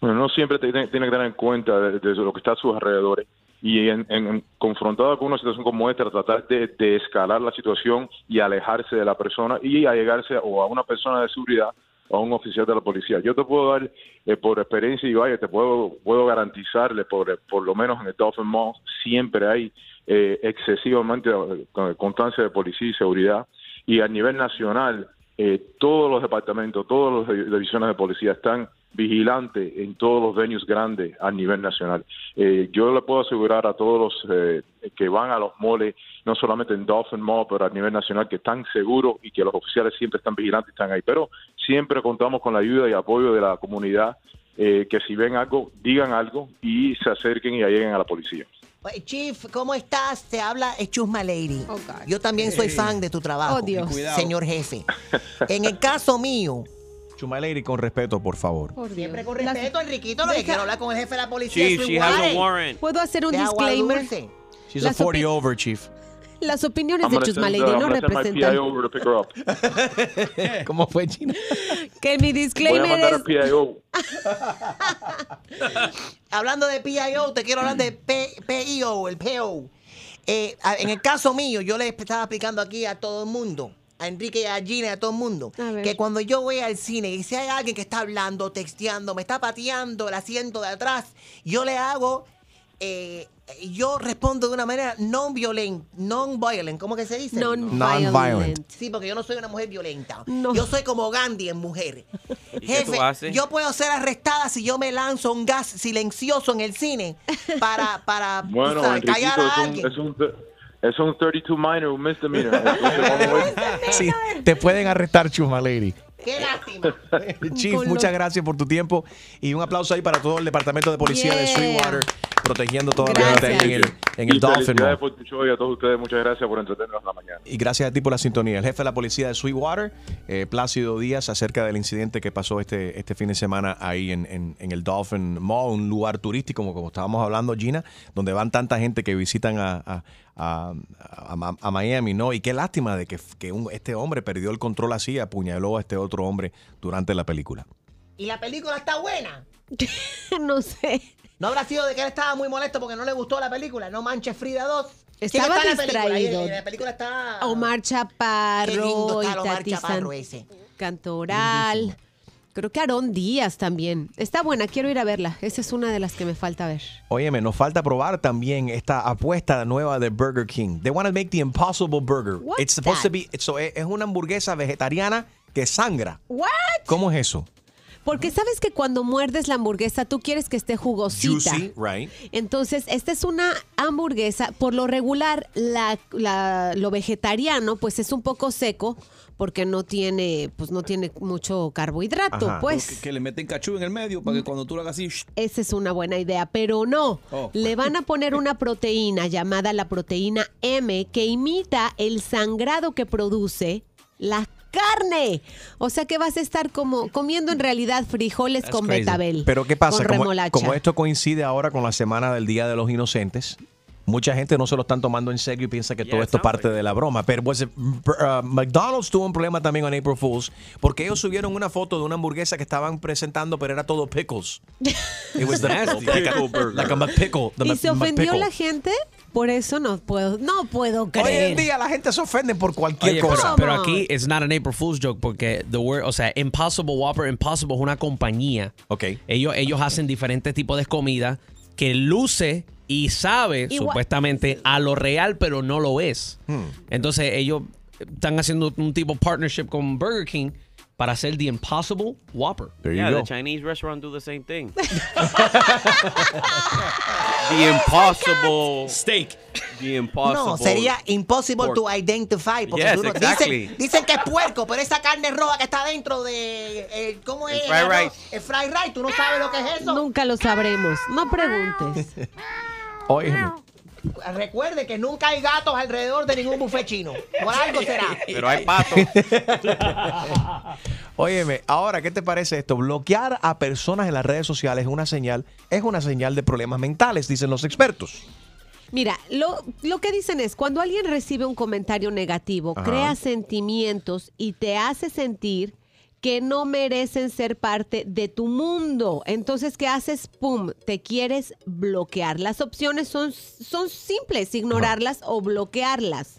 Bueno, no siempre tiene, tiene que tener en cuenta de, de lo que está a sus alrededores y en, en- confrontado con una situación como esta, tratar de, de escalar la situación y alejarse de la persona y a llegarse o a una persona de seguridad o a un oficial de la policía. Yo te puedo dar eh, por experiencia y vaya, te puedo puedo garantizarle por, por lo menos en el Dolphin Mall siempre hay eh, excesivamente eh, constancia de policía y seguridad y a nivel nacional eh, todos los departamentos, todas las divisiones de policía están vigilantes en todos los venues grandes a nivel nacional. Eh, yo le puedo asegurar a todos los eh, que van a los moles, no solamente en Dolphin Mall, pero a nivel nacional, que están seguros y que los oficiales siempre están vigilantes y están ahí. Pero siempre contamos con la ayuda y apoyo de la comunidad, eh, que si ven algo, digan algo y se acerquen y lleguen a la policía. Chief, ¿cómo estás? Te habla Chusma Lady. Yo también soy fan de tu trabajo, Oh, Dios. Señor jefe. En el caso mío, Chuma Lady, con respeto, por favor. siempre con respeto, Enriquito, lo que quiero hablar con el jefe de la policía. Chief, she has a warrant. ¿Puedo hacer un De disclaimer? She's Las a 40 opi- over, Chief. Las opiniones I'm de Chusma send, Lady uh, no representan. PIO over to pick her up. ¿Cómo fue, Gina? Que mi Voy a disclaimer es. PIO. Hablando de PIO, te quiero hablar de P- PIO, el PO. Eh, en el caso mío, yo le estaba explicando aquí a todo el mundo, a Enrique y a Gina y a todo el mundo, que cuando yo voy al cine y si hay alguien que está hablando, texteando, me está pateando el asiento de atrás, yo le hago, eh, yo respondo de una manera non violent, non violent, ¿cómo que se dice? Non-violent. Non-violent. Sí, porque yo no soy una mujer violenta. Yo soy como Gandhi en mujer. ¿Y qué tú haces? yo puedo ser arrestada si yo me lanzo un gas silencioso en el cine para, para Bueno, sabes, callar a es un, alguien. es un, es un 32 minor, un misdemeanor. Sí, te pueden arrestar, Chuma Lady. Qué lástima. Chief, muchas gracias por tu tiempo y un aplauso ahí para todo el departamento de policía de. Sweetwater, protegiendo toda la gente ahí en el, en el Y Dolphin Mall. por tu show y a todos ustedes, muchas gracias por entretenernos en la mañana. Y gracias a ti por la sintonía. El jefe de la policía de Sweetwater, eh, Plácido Díaz, acerca del incidente que pasó este, este fin de semana ahí en, en- en el Dolphin Mall, un lugar turístico, como, como estábamos hablando, Gina, donde van tanta gente que visitan a, a- a- a- a Miami, ¿no? Y qué lástima de que, que un- este hombre perdió el control así, apuñaló a este otro hombre durante la película. ¿Y la película está buena? no sé. ¿No habrá sido de que él estaba muy molesto porque no le gustó la película? No manches Frida 2. ¿Quién Estaba está en la película? Distraído. la película está... Omar Chaparro, Qué lindo está Omar Chaparro San- ese. Cantoral. Creo que Aarón Díaz también. Está buena, quiero ir a verla. Esa es una de las que me falta ver. Óyeme, nos falta probar también esta apuesta nueva de Burger King. They want to make the impossible burger. What's It's supposed to be, so, es es una hamburguesa vegetariana que sangra. What? ¿Cómo es eso? Porque sabes que cuando muerdes la hamburguesa tú quieres que esté jugosita. Juicy, right? Entonces, esta es una hamburguesa. Por lo regular, la, la- lo vegetariano, pues es un poco seco porque no tiene, pues no tiene mucho carbohidrato, pues. Que, que le meten cachú en el medio para que cuando tú lo hagas así. shh, Esa es una buena idea, pero no. Oh. Le van a poner una proteína llamada la proteína M que imita el sangrado que produce la carne. O sea que vas a estar como comiendo en realidad frijoles con betabel. Pero ¿qué pasa? Con Como, remolacha. como esto coincide ahora con la semana del Día de los Inocentes, mucha gente no se lo están tomando en serio y piensa que todo esto es parte de la broma. Pero pues, uh, McDonald's tuvo un problema también en April Fools porque ellos subieron una foto de una hamburguesa que estaban presentando, pero era todo pickles. It was the- Nasty. like, a, like a McPickle. the ¿Y se ofendió McPickle. la gente? Por eso no puedo, no puedo Hoy creer. en día la gente se ofende por cualquier Oye, cosa. pero, pero aquí it's not an April Fool's joke porque the word, o sea, Impossible Whopper, Impossible es una compañía. Ok. Ellos, ellos hacen diferentes tipos de comida que luce y sabe Igual- supuestamente a lo real, pero no lo es. Hmm. Entonces ellos están haciendo un tipo partnership con Burger King para hacer the Impossible Whopper. There Yeah, the Chinese restaurant do the same thing. the impossible steak. The impossible. No, sería impossible pork. to identify. Porque Yes, tú no- exactly. dicen, dicen que es puerco, pero esa carne roja que está dentro de. eh, ¿Cómo es? fried arroz? rice. El fried rice, tú no sabes lo que es eso. Nunca lo sabremos. No preguntes. Oye, Recuerde que nunca hay gatos alrededor de ningún buffet chino. Por algo será. Pero hay pato. Óyeme, ahora, ¿qué te parece esto? Bloquear a personas en las redes sociales es una señal, es una señal de problemas mentales, dicen los expertos. Mira, lo, lo que dicen es, cuando alguien recibe un comentario negativo, Ajá. crea sentimientos y te hace sentir que no merecen ser parte de tu mundo. Entonces, ¿qué haces? ¡Pum! Te quieres bloquear. Las opciones son, son simples, ignorarlas o bloquearlas.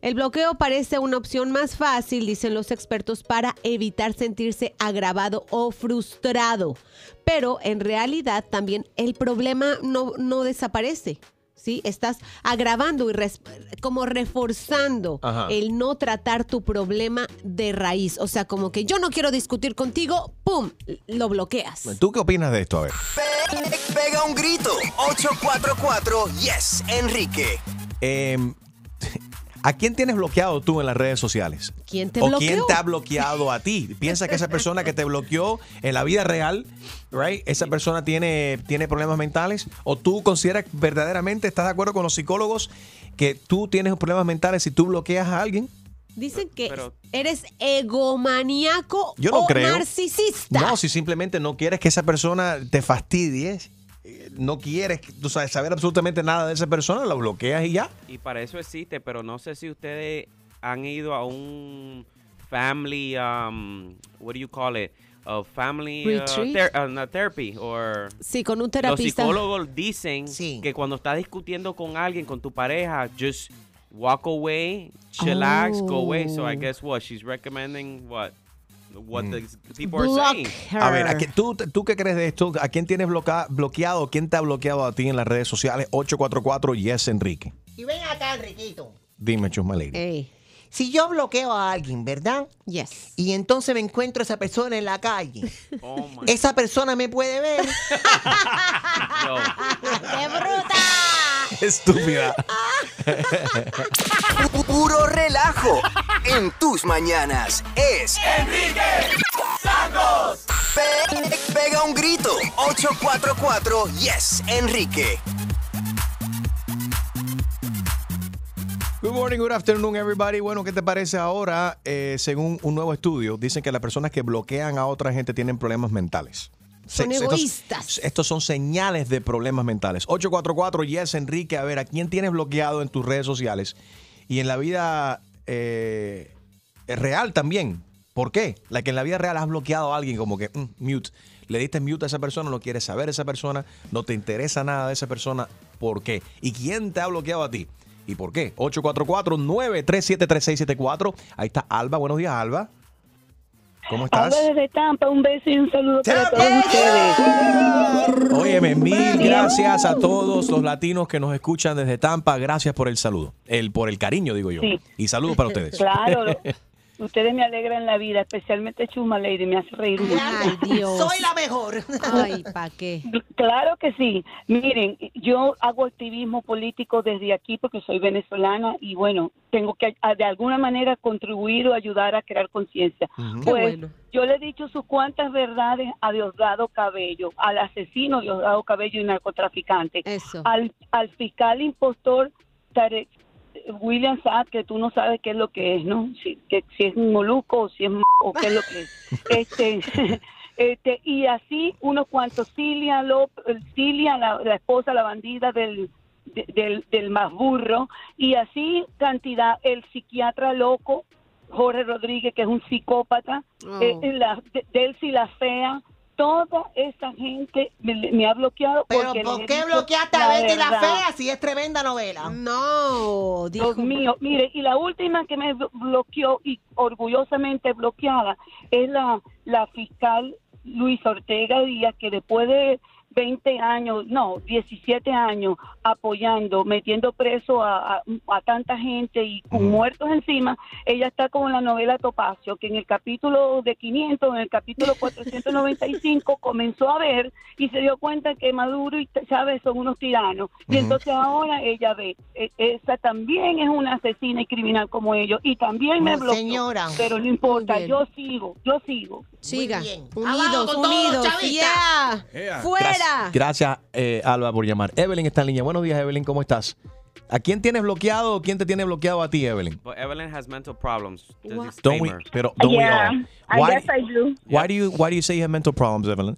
El bloqueo parece una opción más fácil, dicen los expertos, para evitar sentirse agravado o frustrado. Pero en realidad también el problema no, no desaparece. ¿Sí? Estás agravando y res- como reforzando Ajá. el no tratar tu problema de raíz. O sea, como que yo no quiero discutir contigo, ¡pum! Lo bloqueas. ¿Tú qué opinas de esto? A ver. Pe- Pega un grito. 844 Yes, Enrique. Em, ¿A quién tienes bloqueado tú en las redes sociales? ¿Quién te ¿O bloqueó? quién te ha bloqueado a ti? Piensa que esa persona que te bloqueó en la vida real, right? Esa persona tiene, tiene problemas mentales. ¿O tú consideras verdaderamente, estás de acuerdo con los psicólogos, que tú tienes problemas mentales si tú bloqueas a alguien? Dicen que eres egomaníaco Yo no o creo. narcisista. No, si simplemente no quieres que esa persona te fastidie, no quieres tú sabes, saber absolutamente nada de esa persona, la bloqueas y ya. Y para eso existe, pero no sé si ustedes han ido a un family, um, what do you call it? A family uh, uh, therapy or Sí, con un los terapista. psicólogos dicen que cuando estás discutiendo con alguien, con tu pareja, just walk away, chillax, go away. So I Oh. guess what she's recommending what what the people Block are saying. A ver, ¿a qué- tú, ¿tú qué crees de esto? ¿A quién tienes bloca- bloqueado? ¿Quién te ha bloqueado a ti en las redes sociales? 844 Yes Enrique. Y ven acá, Enriquito. Dime, Chusma Lady. Si yo bloqueo a alguien, ¿verdad? Yes. Y entonces me encuentro a esa persona en la calle. Oh esa persona me puede ver. ¡Qué bruta! Estúpida. Pu- Puro relajo en tus mañanas. Es Enrique Santos. Pe- Pega un grito. 844 Yes, Enrique. Good morning, good afternoon, everybody. Bueno, ¿qué te parece ahora? Eh, según un nuevo estudio, dicen que las personas que bloquean a otra gente tienen problemas mentales. Son Se- estos- egoístas. Estos son señales de problemas mentales. 844 Yes Enrique, a ver, ¿a quién tienes bloqueado en tus redes sociales? Y en la vida eh, real también. ¿Por qué? La que en la vida real has bloqueado a alguien como que mm, mute. Le diste mute a esa persona, no quieres saber de esa persona, no te interesa nada de esa persona. ¿Por qué? ¿Y quién te ha bloqueado a ti? ¿Y por qué? 844-937-3674. Ahí está Alba. Buenos días, Alba. ¿Cómo estás? Habla desde Tampa, un beso y un saludo para todos ustedes. Óyeme, mil gracias a todos los latinos que nos escuchan desde Tampa. Gracias por el saludo. El, por el cariño, digo yo. Sí. Y saludos para ustedes. Claro. ustedes me alegran la vida, especialmente Chuma Lady, me hace reír mucho. Ay, Dios. Soy la mejor. Ay, ¿pa' qué? Claro que sí. Miren, yo hago activismo político desde aquí porque soy venezolana y bueno, tengo que a- de alguna manera contribuir o ayudar a crear conciencia. Qué Pues bueno. yo le he dicho sus cuantas verdades a Diosdado Cabello, al asesino Diosdado Cabello y narcotraficante, Eso. al, al fiscal impostor Tarek William Saad, que tú no sabes qué es lo que es, ¿no? Si, que, si es un moluco o si es m- o qué es lo que es. Este, este, y así unos cuantos, Cilia, López, Cilia la, la esposa, la bandida del, de- del, del más burro, y así cantidad, el psiquiatra loco, Jorge Rodríguez, que es un psicópata, Oh. eh, la, Delcy la fea, toda esa gente me, me ha bloqueado. Pero porque ¿por qué bloqueaste a Betty la verdad. Fea si es tremenda novela? No, Dios mío, mire, y la última que me blo- bloqueó y orgullosamente bloqueada es la, la fiscal Luis Ortega Díaz, que después de 20 años, no, 17 años apoyando, metiendo preso a, a- a tanta gente y con muertos encima, ella está como en la novela Topacio, que en el capítulo de 500, en el capítulo 495 comenzó a ver y se dio cuenta que Maduro y Chávez son unos tiranos. Y entonces ahora ella ve, e- esa también es una asesina y criminal como ellos. Y también me bloqueó. señora. Pero no importa, yo sigo, yo sigo. Siga. Abajo Unidos, con todos los unidos. chavistas. Yeah. Fuera. Gracias, eh, Alba, por llamar. Evelyn está en línea. Buenos días, Evelyn. ¿Cómo estás? ¿A quién tienes bloqueado o quién te tiene bloqueado a ti, Evelyn? But Evelyn has mental problems. Don't we, pero don't we Yeah, all? I Why, guess I do. why do you why do you say you have mental problems, Evelyn?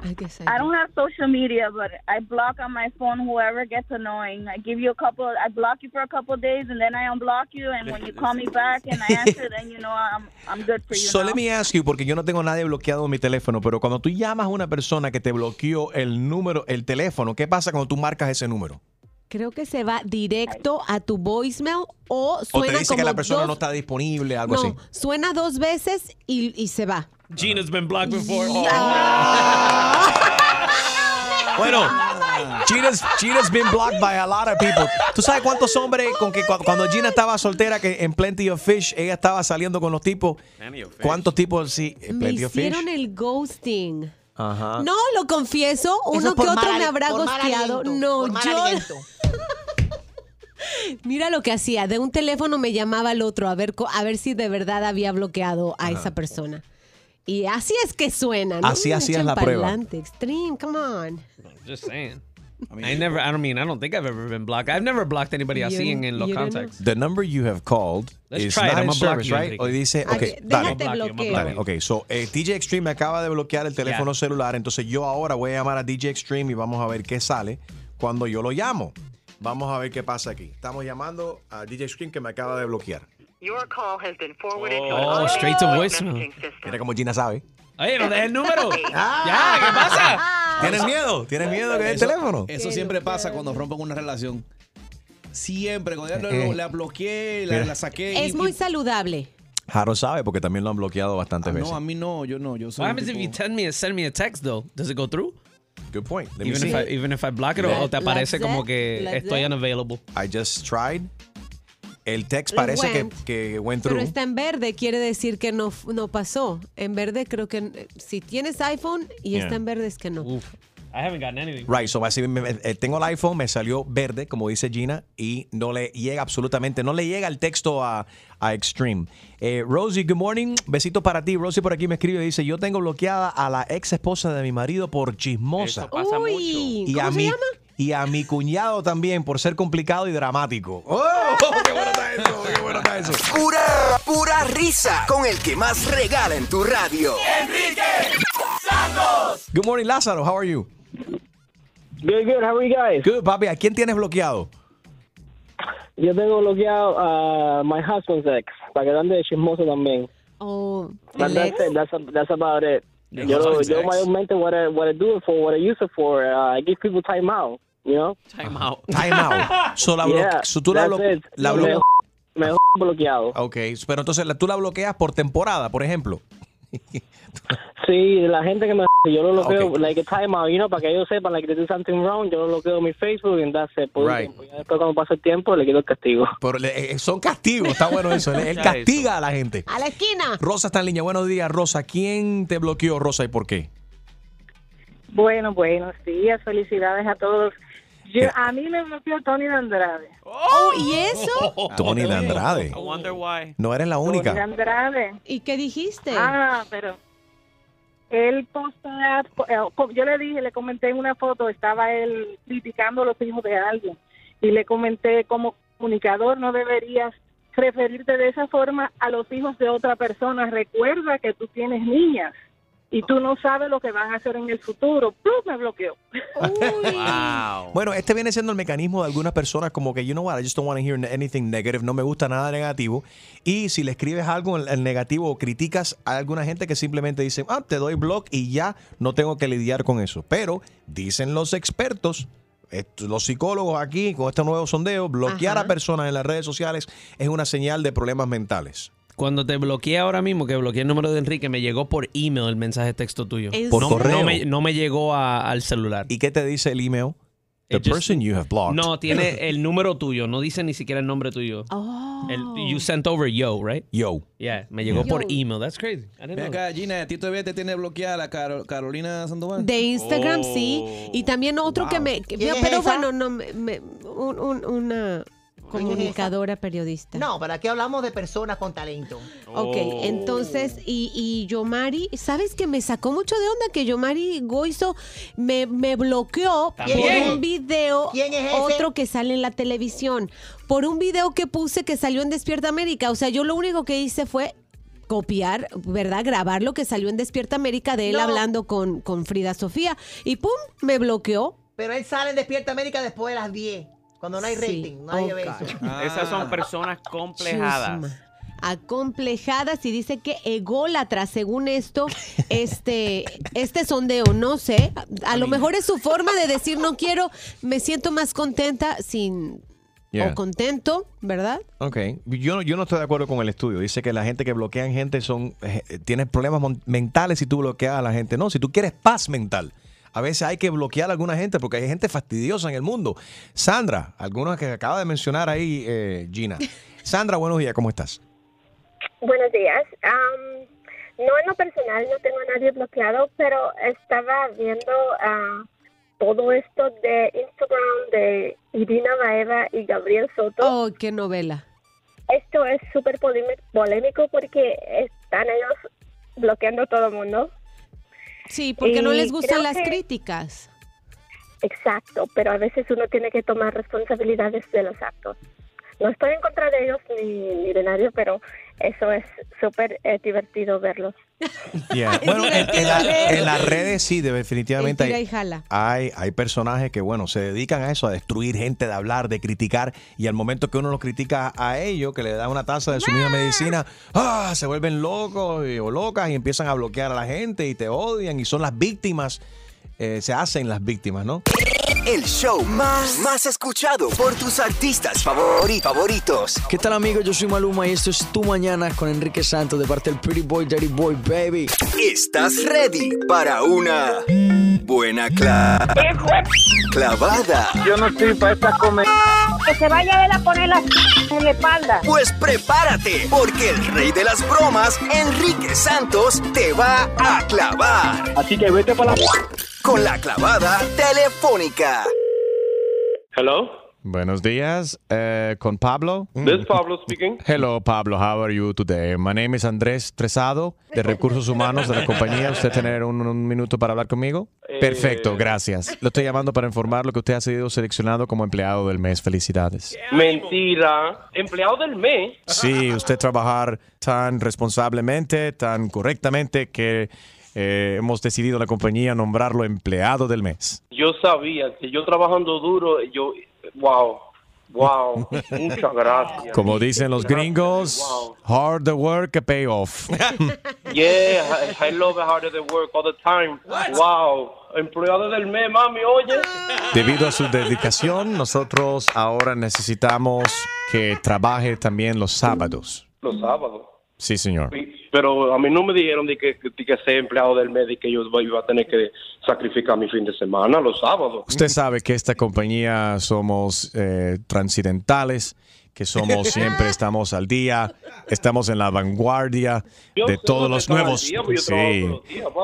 I guess I don't have social media, but I block on my phone whoever gets annoying. I give you a couple. I block you for a couple of days, and then I unblock you. And when you call me back and I answer, then you know I'm I'm good for you. So now. let me ask you, porque yo no tengo nadie bloqueado en mi teléfono, pero cuando tú llamas a una persona que te bloqueó el número, el teléfono, ¿qué pasa cuando tú marcas ese número? Creo que se va directo a tu voicemail o O suena te dice que la persona dos- no está disponible, algo no, así. suena dos veces y, y se va. Gina's been blocked before. Bueno, Gina's, Gina's been blocked by a lot of people. ¿Tú sabes cuántos hombres con que cu- cuando Gina estaba soltera, que en Plenty of Fish, ella estaba saliendo con los tipos? Plenty of Fish. ¿Cuántos tipos sí? en Me Plenty of Fish. hicieron el ghosting. Ajá. No, lo confieso, Eso uno que otro me habrá gosteado. No, yo. Mira lo que hacía. De un teléfono me llamaba al otro a ver, a ver si de verdad había bloqueado a esa persona. Y así es que suena, ¿no? Así hacías Echen la prueba. pa'lante, Extreme, come on. Just saying. I never, I don't mean, I don't think I've ever been blocked. I've never blocked anybody así los you don't contacts. The number you have called Let's is try it. not I'm in service, right? O dice, Ay, ok, déjate dale. bloqueo. Dale, ok, so eh, DJ Extreme me acaba de bloquear el teléfono celular, entonces yo ahora voy a llamar a DJ Extreme y vamos a ver qué sale cuando yo lo llamo. Vamos a ver qué pasa aquí. Estamos llamando a DJ Extreme que me acaba de bloquear. Your call has been forwarded to Oh, straight to voicemail. messaging system. Mira cómo Gina sabe. Oye, no dejes el número. Ah. ya, ¿qué pasa? ¿Tienes miedo? ¿Tienes miedo que es el Eso- teléfono? Eso siempre pasa cuando rompen una relación. Siempre, cuando ya lo- Eh. la bloqueé, la, Mira. la saqué. Es y- muy y- saludable. Jaro sabe porque también lo han bloqueado bastantes Ah, veces. no, a mí no, yo no, yo soy. What un happens if tipo- you send me, send me a text though? Does it go through? Good point. Let me Even see. if, I, even if I block it o- o te aparece como it, que estoy unavailable. I just tried. El text parece que, went, que went Pero through. está en verde, quiere decir que no, no pasó. En verde creo que eh, si tienes iPhone y Yeah. está en verde es que no. I haven't gotten anything. Right, so así me- me- eh, tengo el iPhone, me salió verde, como dice Gina, y no le llega absolutamente, no le llega el texto a, a Extreme. Eh, Rosie, good morning. Besito para ti. Rosie por aquí me escribe y dice, yo tengo bloqueada a la ex esposa de mi marido por chismosa. Eso pasa Uy, Y ¿cómo a, se mi, llama? y a mi cuñado también por ser complicado y dramático. ¡Oh! ¡Qué bueno Pura, pura risa con el que más regala en tu radio. Good morning, Lázaro. How are you? Good, good. How are you guys? Good, papi. ¿A quién tienes bloqueado? Yo tengo bloqueado a my husband's ex, para que ande de chismoso también. Oh, But that's ex. it. That's, that's about it. Your Yo, husband's yo mayormente what I, what I do it for, what I use it for, uh, I give people time out, you know? Time out. Time out. So, la Yeah, so tú la, blo- la Me- me bloqueado. Ok, pero entonces tú la bloqueas por temporada, por ejemplo. Sí, la gente que me yo lo bloqueo, like a time out, you know, para que ellos sepan, like, they do something wrong, yo lo bloqueo en mi Facebook y that's it, por un Right. tiempo. Ya después cuando pasa el tiempo le quito el castigo. Por- le- eh, son castigos, está bueno eso. Él, él castiga a la gente. A la esquina. Rosa está en línea. Buenos días, Rosa. ¿Quién te bloqueó, Rosa, y por qué? Bueno, buenos días, felicidades a todos. Yo, a mí me bloqueó Tony de Andrade. Oh, ¿y eso? Tony de Andrade. I wonder why. No eres la Tony de única. Andrade. ¿Y qué dijiste? Ah, pero él postea, eh, yo le dije, le comenté en una foto, estaba él criticando a los hijos de alguien y le comenté como comunicador no deberías referirte de esa forma a los hijos de otra persona. Recuerda que tú tienes niñas y tú no sabes lo que van a hacer en el futuro. ¡Plum! Me bloqueó. Bueno, este viene siendo el mecanismo de algunas personas como que, you know what, I just don't want to hear anything negative, no me gusta nada negativo. Y si le escribes algo en el negativo o criticas a alguna gente que simplemente dice, ah, te doy blog y ya no tengo que lidiar con eso. Pero dicen los expertos, los psicólogos aquí con este nuevo sondeo, bloquear a personas en las redes sociales es una señal de problemas mentales. Cuando te bloqueé ahora mismo, que bloqueé el número de Enrique, me llegó por email el mensaje de texto tuyo. ¿En Por no, correo. No me, no me llegó a- al celular. ¿Y qué te dice el email? The It just- person you have blocked. No, tiene el número tuyo, no dice ni siquiera el nombre tuyo. El- you sent over yo, right? Yo. Yeah, me llegó Yo. por email. That's crazy. I didn't Ven know acá, Gina, ¿a ti todavía te tiene bloqueada la Caro- Carolina Sandoval? De Instagram sí. Y también otro que me. que- ¿Quién es pero bueno, no, me, me- un- un- una comunicadora periodista. No, pero aquí hablamos de personas con talento. Ok, entonces, y, y Yomari, ¿sabes que me sacó mucho de onda que Yomari Goizo me, me bloqueó También. por un video, ¿Quién es ese? otro que sale en la televisión, por un video que puse que salió en Despierta América? O sea, yo lo único que hice fue copiar, ¿verdad? Grabar lo que salió en Despierta América de él No. hablando con, con Frida Sofía y ¡pum! me bloqueó. Pero él sale en Despierta América después de las 10, cuando no hay Sí. rating. Oh, ve God. eso. Esas son personas complejadas. Chusma. Acomplejadas y dice que ególatra, según esto, este, este sondeo, no sé, a, a lo mejor es su forma de decir no quiero, me siento más contenta sin Yeah. o contento, ¿verdad? Ok, yo no, yo no estoy de acuerdo con el estudio. Dice que la gente que bloquean gente son eh, tiene problemas mon- mentales si tú bloqueas a la gente. No, si tú quieres paz mental. A veces hay que bloquear a alguna gente porque hay gente fastidiosa en el mundo. Sandra, algunos que acaba de mencionar ahí eh, Gina. Sandra, buenos días, ¿cómo estás? Buenos días. Am, no en lo personal, no tengo a nadie bloqueado, pero estaba viendo ah, todo esto de Instagram de Irina Baeva y Gabriel Soto. Oh, qué novela. Esto es súper polémi- polémico porque están ellos bloqueando a todo el mundo. Sí, porque no les gustan las que- críticas. Exacto, pero a veces uno tiene que tomar responsabilidades de los actos. No estoy en contra de ellos ni, ni de nadie, pero eso es súper eh, divertido verlos. Yeah. Bueno, en, en la- en las redes sí, definitivamente hay, hay, hay personajes que, bueno, se dedican a eso, a destruir gente, de hablar, de criticar, y al momento que uno los critica a ellos, que le da una taza de su misma medicina, ¡ah! se vuelven locos y- o locas y empiezan a bloquear a la gente y te odian y son las víctimas, eh, se hacen las víctimas, ¿no? El show más, más escuchado por tus artistas favori- favoritos. ¿Qué tal amigos? Yo soy Maluma y esto es Tu Mañana con Enrique Santos de parte del Pretty Boy, Dirty Boy, baby. ¿Estás ready para una buena cla- clavada? Yo no estoy para esta comedia. Que se vaya a él a poner la en la espalda. Pues prepárate, porque el rey de las bromas, Enrique Santos, te va a clavar. Así que vete para la... Con la clavada telefónica. Hello. Buenos días, eh, con Pablo. This is Pablo speaking. Hello, Pablo. How are you today? My name is Andrés Tresado, de Recursos Humanos de la compañía. ¿Usted tener un, un minuto para hablar conmigo? Eh, Perfecto, gracias. Lo estoy llamando para informarlo que usted ha sido seleccionado como empleado del mes. Felicidades. Mentira. Empleado del mes. Sí, usted trabajar tan responsablemente, tan correctamente que eh, hemos decidido la compañía nombrarlo empleado del mes. Yo sabía que yo trabajando duro, yo, wow, wow, muchas gracias. Como dicen los gringos, Wow. hard the work, pay off. Yeah, I, I love how they work all the time. Wow, empleado del mes, mami, oye. Debido a su dedicación, nosotros ahora necesitamos que trabaje también los sábados. Los sábados. Sí, señor. Pero a mí no me dijeron de que, de que ser empleado del mes y que yo iba a tener que sacrificar mi fin de semana los sábados. Usted sabe que esta compañía somos eh, transidentales, que somos siempre estamos al día, estamos en la vanguardia de todos los nuevos. Sí.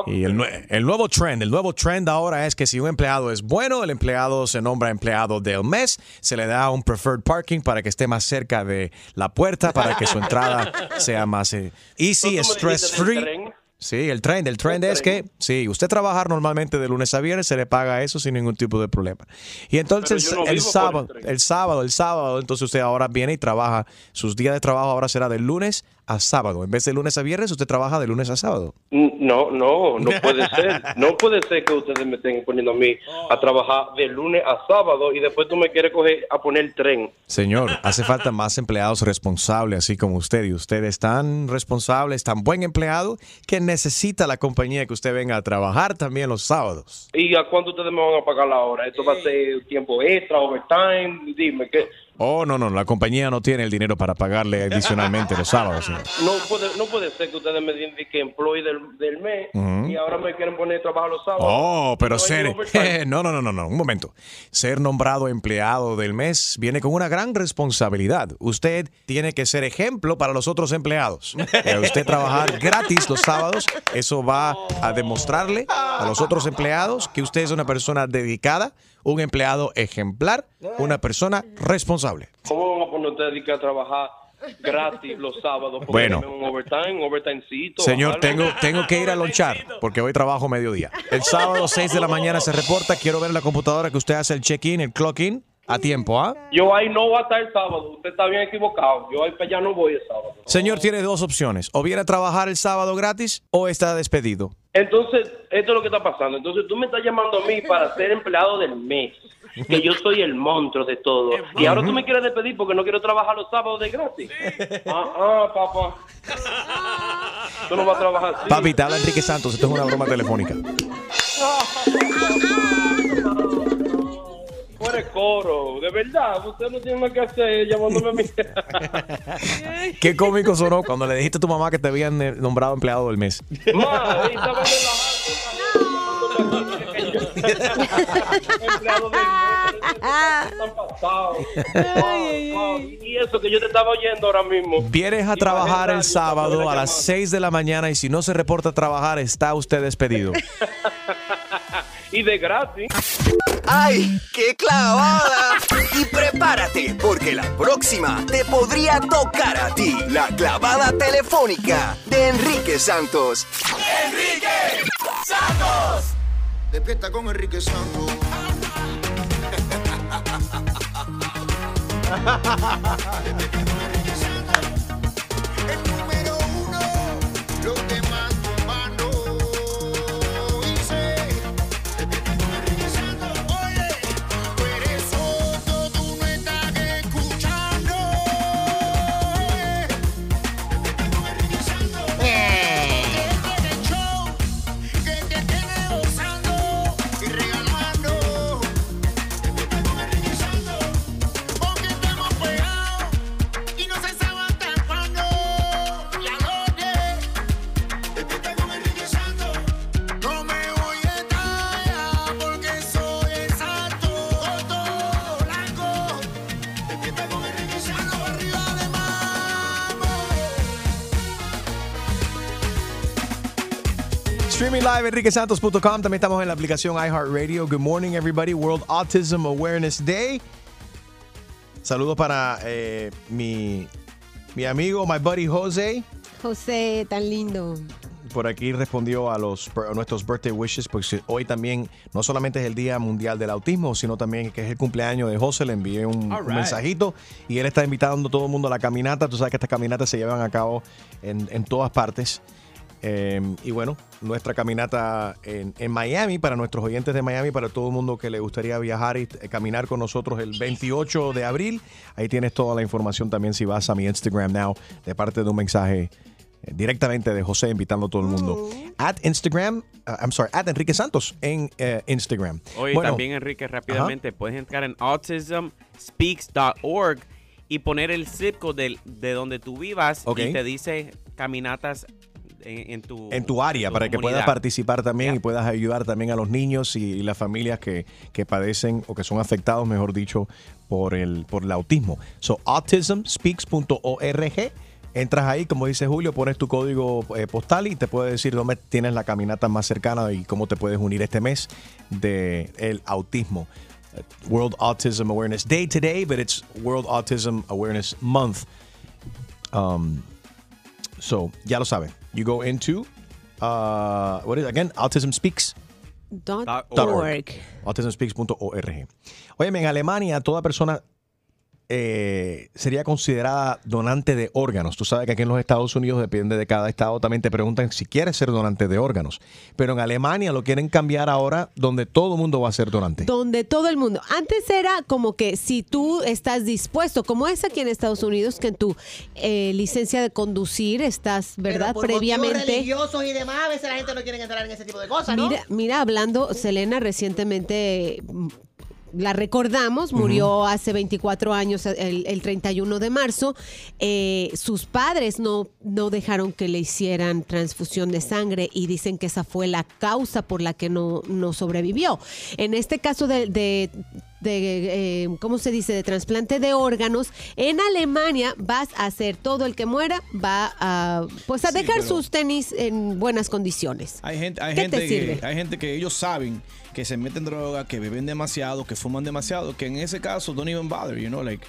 Y el, el nuevo trend, el nuevo trend ahora es que si un empleado es bueno, el empleado se nombra empleado del mes, se le da un preferred parking para que esté más cerca de la puerta, para que su entrada sea más eh, easy, stress free. Sí, el trend, el trend es que, sí, usted trabajar normalmente de lunes a viernes, se le paga eso sin ningún tipo de problema. Y entonces no el, el sábado, tren. el sábado, el sábado, entonces usted ahora viene y trabaja, sus días de trabajo ahora será de lunes a sábado. En vez de lunes a viernes, usted trabaja de lunes a sábado. No, no, no puede ser. No puede ser que ustedes me estén poniendo a mí a trabajar de lunes a sábado y después tú me quieres coger a poner tren. Señor, hace falta más empleados responsables, así como usted. Y usted es tan responsable, es tan buen empleado, que necesita la compañía que usted venga a trabajar también los sábados. ¿Y a cuánto ustedes me van a pagar la hora? ¿Esto va a ser tiempo extra, overtime? Dime, ¿qué? Oh, no, no, la compañía no tiene el dinero para pagarle adicionalmente los sábados. señor. No puede, no puede ser que ustedes me digan que employee del, del mes Ujú. y ahora me quieren poner a trabajar los sábados. Oh, pero No ser. No, no, no, no, no, un momento. Ser nombrado empleado del mes viene con una gran responsabilidad. Usted tiene que ser ejemplo para los otros empleados. Eh, usted trabajar gratis los sábados, eso va a demostrarle a los otros empleados que usted es una persona dedicada, un empleado ejemplar, una persona responsable. ¿Cómo van a poner ustedes de que a trabajar gratis los sábados? Bueno. denme un overtime, un overtimecito. Señor, tengo, tengo que ir a lonchar porque hoy trabajo mediodía. El sábado 6 de la mañana se reporta. Quiero ver en la computadora que usted hace el check-in, el clock-in a tiempo, ¿ah? Yo ahí no voy a estar el sábado. Usted está bien equivocado. Yo ahí para allá no voy el sábado. Señor, tiene dos opciones. O viene a trabajar el sábado gratis o está despedido. Entonces, esto es lo que está pasando. Entonces, tú me estás llamando a mí para ser empleado del mes. Que yo soy el monstruo de todo. Y ahora tú me quieres despedir porque no quiero trabajar los sábados de gratis. Ah, ah, papá. Tú no vas a trabajar así. Papi, te habla Enrique Santos. Esto es una broma telefónica. Coro. De verdad, usted no tiene más que hacer llamándome a mí. Qué cómico sonó cuando le dijiste a tu mamá que te habían eh, nombrado empleado del mes. Estaba empleado del. Y eso que yo te estaba oyendo ahora mismo. Vienes a trabajar el sábado a las 6 de la mañana y si no se reporta a trabajar, está usted despedido. Y de gratis. ¡Ay, qué clavada! Y prepárate, porque la próxima te podría tocar a ti. La clavada telefónica de Enrique Santos. ¡Enrique Santos! Despierta con Enrique Santos. live, enriquesantos.com. También estamos en la aplicación iHeartRadio. Good morning, everybody. World Autism Awareness Day. Saludos para eh, mi, mi amigo, my buddy Jose. José, tan lindo. Por aquí respondió a, los, a nuestros birthday wishes, porque hoy también no solamente es el Día Mundial del Autismo, sino también que es el cumpleaños de José. Le envié un, All un right. mensajito y él está invitando a todo el mundo a la caminata. Tú sabes que estas caminatas se llevan a cabo en, en todas partes. Eh, y bueno, nuestra caminata en, en Miami, para nuestros oyentes de Miami, para todo el mundo que le gustaría viajar y eh, caminar con nosotros el 28 de abril. Ahí tienes toda la información también si vas a mi Instagram now, de parte de un mensaje eh, directamente de José invitando a todo el mundo. At Instagram, uh, I'm sorry, at Enrique Santos en eh, Instagram. Oye, Bueno, también Enrique, rápidamente, puedes entrar en autismspeaks.org y poner el zip code del- de, donde tú vivas Ok. y te dice caminatas en, en tu en tu área para que puedas participar también y puedas ayudar también a los niños y, y las familias que, que padecen o que son afectados, mejor dicho, por el, por el autismo. So, autismspeaks.org. Entras ahí, como dice Julio, pones tu código eh, postal y te puede decir dónde tienes la caminata más cercana y cómo te puedes unir este mes de el autismo. Uh, World Autism Awareness Day today, but it's World Autism Awareness Month. Um, so, ya lo saben. You go into, uh, what is it again? Autism Speaks. Dot Dot org. autismspeaks.org. Oye, en Alemania toda persona eh, sería considerada donante de órganos. Tú sabes que aquí en los Estados Unidos, depende de cada estado, también te preguntan si quieres ser donante de órganos. Pero en Alemania lo quieren cambiar ahora donde todo el mundo va a ser donante. Donde todo el mundo. Antes era como que si tú estás dispuesto, como es aquí en Estados Unidos, que en tu eh, licencia de conducir estás, ¿verdad? Por Previamente. religiosos y demás, a veces la gente no quiere entrar en ese tipo de cosas, ¿no? Mira, mira, hablando, Selena recientemente la recordamos, murió hace 24 años, el, el 31 de marzo. Eh, sus padres no, no dejaron que le hicieran transfusión de sangre y dicen que esa fue la causa por la que no, no sobrevivió. En este caso de... de de, eh, ¿cómo se dice?, de trasplante de órganos. En Alemania vas a hacer todo el que muera, va a, pues a Sí, dejar sus tenis en buenas condiciones. Hay gente, hay ¿Qué gente te que, sirve? hay gente que ellos saben que se meten droga, que beben demasiado, que fuman demasiado, que en ese caso don't even bother, you know, like,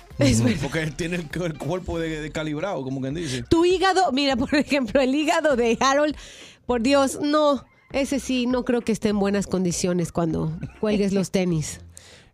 porque él tiene el, el cuerpo de, de calibrado, como quien dice. Tu hígado, mira, por ejemplo, el hígado de Harold, por Dios, no, ese sí, no creo que esté en buenas condiciones cuando cuelgues los tenis.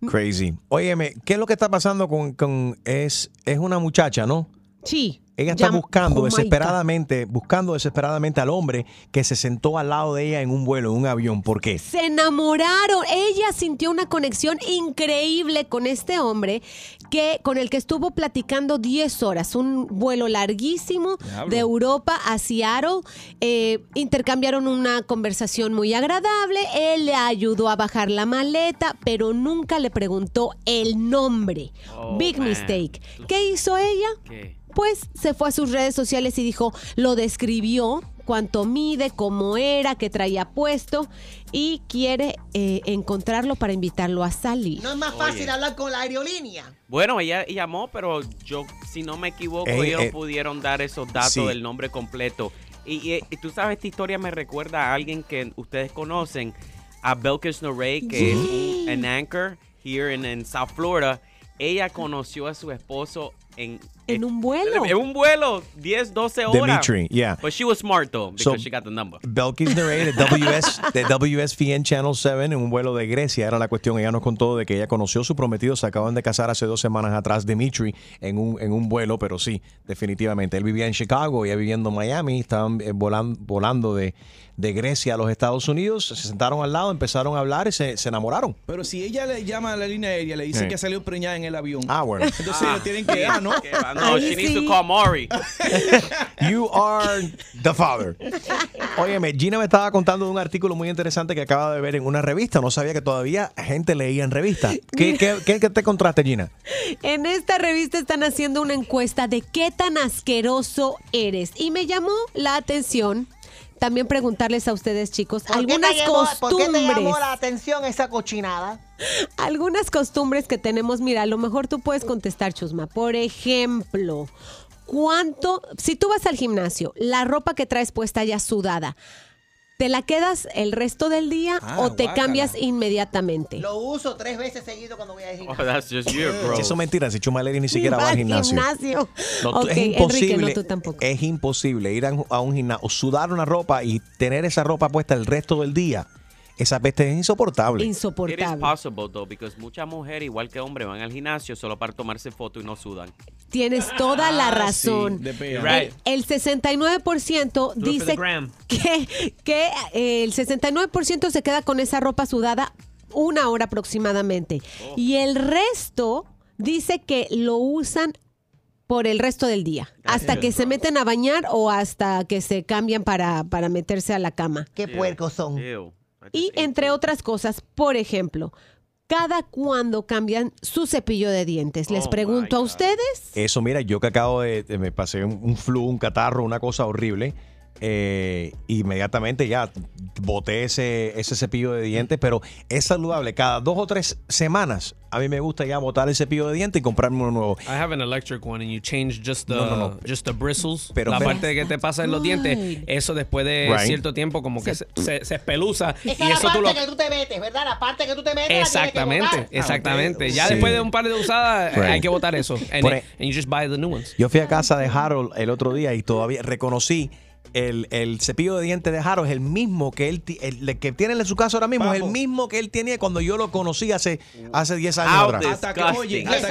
Crazy. Óyeme, ¿qué es lo que está pasando con, con- es, es una muchacha, ¿no? Sí. Ella está buscando Oh desesperadamente, buscando desesperadamente al hombre que se sentó al lado de ella en un vuelo, en un avión. ¿Por qué? Se enamoraron. Ella sintió una conexión increíble con este hombre que con el que estuvo platicando 10 horas, un vuelo larguísimo de Europa a Seattle. Eh, intercambiaron una conversación muy agradable. Él le ayudó a bajar la maleta, pero nunca le preguntó el nombre. Oh, Big man. mistake. ¿Qué hizo ella? Pues se fue a sus redes sociales y dijo, lo describió, cuánto mide, cómo era, qué traía puesto y quiere eh, encontrarlo para invitarlo a salir. No es más fácil hablar con la aerolínea. Bueno, ella llamó, pero yo, si no me equivoco, Eh, ellos eh, pudieron dar esos datos sí. del nombre completo. Y, y- y tú sabes, esta historia me recuerda a alguien que ustedes conocen, a Belkis Norey, que es un, an anchor here in, in South Florida. Ella conoció a su esposo en... En un vuelo. En un vuelo, 10, 12 horas. Dimitri, yeah. But she was smart, though, because So, she got the number. Belkis Nerey de, WS, de WSVN Channel 7 en un vuelo de Grecia. Era la cuestión. Ella nos contó de que ella conoció a su prometido. Se acaban de casar hace dos semanas atrás, Dimitri, en un, en un vuelo. Pero sí, definitivamente. Él vivía en Chicago, ella viviendo en Miami. Estaban eh, volan- volando de, de Grecia a los Estados Unidos. Se sentaron al lado, empezaron a hablar y se, se enamoraron. Pero si ella le llama a la línea aérea, le dice Sí. que salió preñada en el avión. Ah, bueno. Entonces le tienen que dar, ¿no? No, she needs to call Maury. You are the father. Óyeme, Gina me estaba contando de un artículo muy interesante que acaba de ver en una revista. No sabía que todavía gente leía en revistas. ¿Qué, qué, qué- qué te encontraste, Gina? En esta revista están haciendo una encuesta de qué tan asqueroso eres. Y me llamó la atención también preguntarles a ustedes, chicos, ¿Por qué te algunas llamó- ¿Por qué te llamó costumbres. la atención esa cochinada? Algunas costumbres que tenemos, mira, a lo mejor tú puedes contestar, Chusma. Por ejemplo, ¿cuánto, si tú vas al gimnasio, la ropa que traes puesta ya sudada, ¿te la quedas el resto del día Ah, o te guácala. cambias inmediatamente? Lo uso tres veces seguido cuando voy al gimnasio. Oh, that's just you, bro. Eso es mentira. Si Chumaleri ni siquiera va al gimnasio. gimnasio. No, tú- Ok, es Enrique, imposible. no, tú tampoco. Es imposible ir a, un- a un gimnasio, sudar una ropa y tener esa ropa puesta el resto del día. Esa peste es insoportable. It is possible, though, because muchas mujeres, igual que hombres, van al gimnasio solo para tomarse fotos y no sudan. Tienes toda la razón. de pea. el, Right. el 69% Do it for dice que eh, el 69% se queda con esa ropa sudada una hora aproximadamente. Oh. Y el resto dice que lo usan por el resto del día. Hasta que se meten a bañar o hasta que se cambian para, para meterse a la cama. Qué puercos son. Y entre otras cosas, por ejemplo, cada cuando cambian su cepillo de dientes. Les Oh, pregunto a ustedes. Eso, mira, yo que acabo de, de- me pasé un, un flu, un catarro, una cosa horrible. Eh, inmediatamente ya boté ese, ese cepillo de dientes, pero es saludable. Cada dos o tres semanas a mí me gusta ya botar el cepillo de dientes y comprarme uno nuevo. I have an electric one and you change just the, No, no, no. Just the bristles. Pero- la pero- parte que te pasa en los dientes, eso después de Right. cierto tiempo como que se, se, se espeluza. Esa y es la eso tú lo... que tú te metes, ¿verdad? La parte que tú te metes. la Exactamente, que botar. exactamente. Ya Sí. después de un par de usadas, eh, Right. hay que botar eso. And, it- and you just buy the new ones. Yo fui a casa de Harold el otro día y todavía reconocí el, el cepillo de dientes de Harold es el mismo que él ti- el, que tiene en su casa ahora mismo, es el mismo que él tenía cuando yo lo conocí hace, hace 10 años How atrás. Hasta que, oye, hasta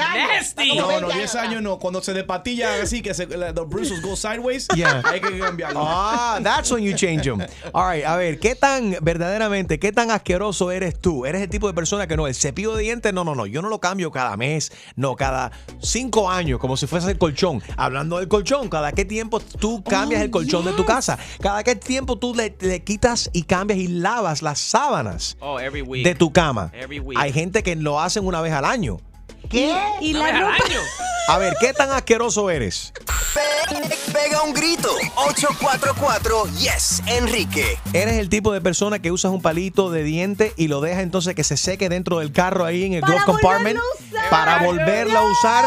que- No, no, 10 años no. Cuando se despatilla así, que se, la- the bristles go sideways, Yeah. hay que cambiarlo. Ah, that's when you change them. All right, a ver, ¿qué tan verdaderamente, qué tan asqueroso eres tú? ¿Eres el tipo de persona que no, el cepillo de dientes, no, no, no, yo no lo cambio cada mes, no, cada cinco años, como si fuese el colchón. Hablando del colchón, ¿cada qué tiempo tú cambias el colchón de tu casa? ¿Cada qué tiempo tú le, le quitas y cambias y lavas las sábanas Oh, every week. de tu cama? Every week. Hay gente que lo hacen una vez al año. ¿Qué? ¿Y la ropa? A ver, ¿qué tan asqueroso eres? Pega un grito. 844 Yes, Enrique. Eres el tipo de persona que usas un palito de diente y lo dejas entonces que se seque dentro del carro ahí en el glove compartment para volverlo a usar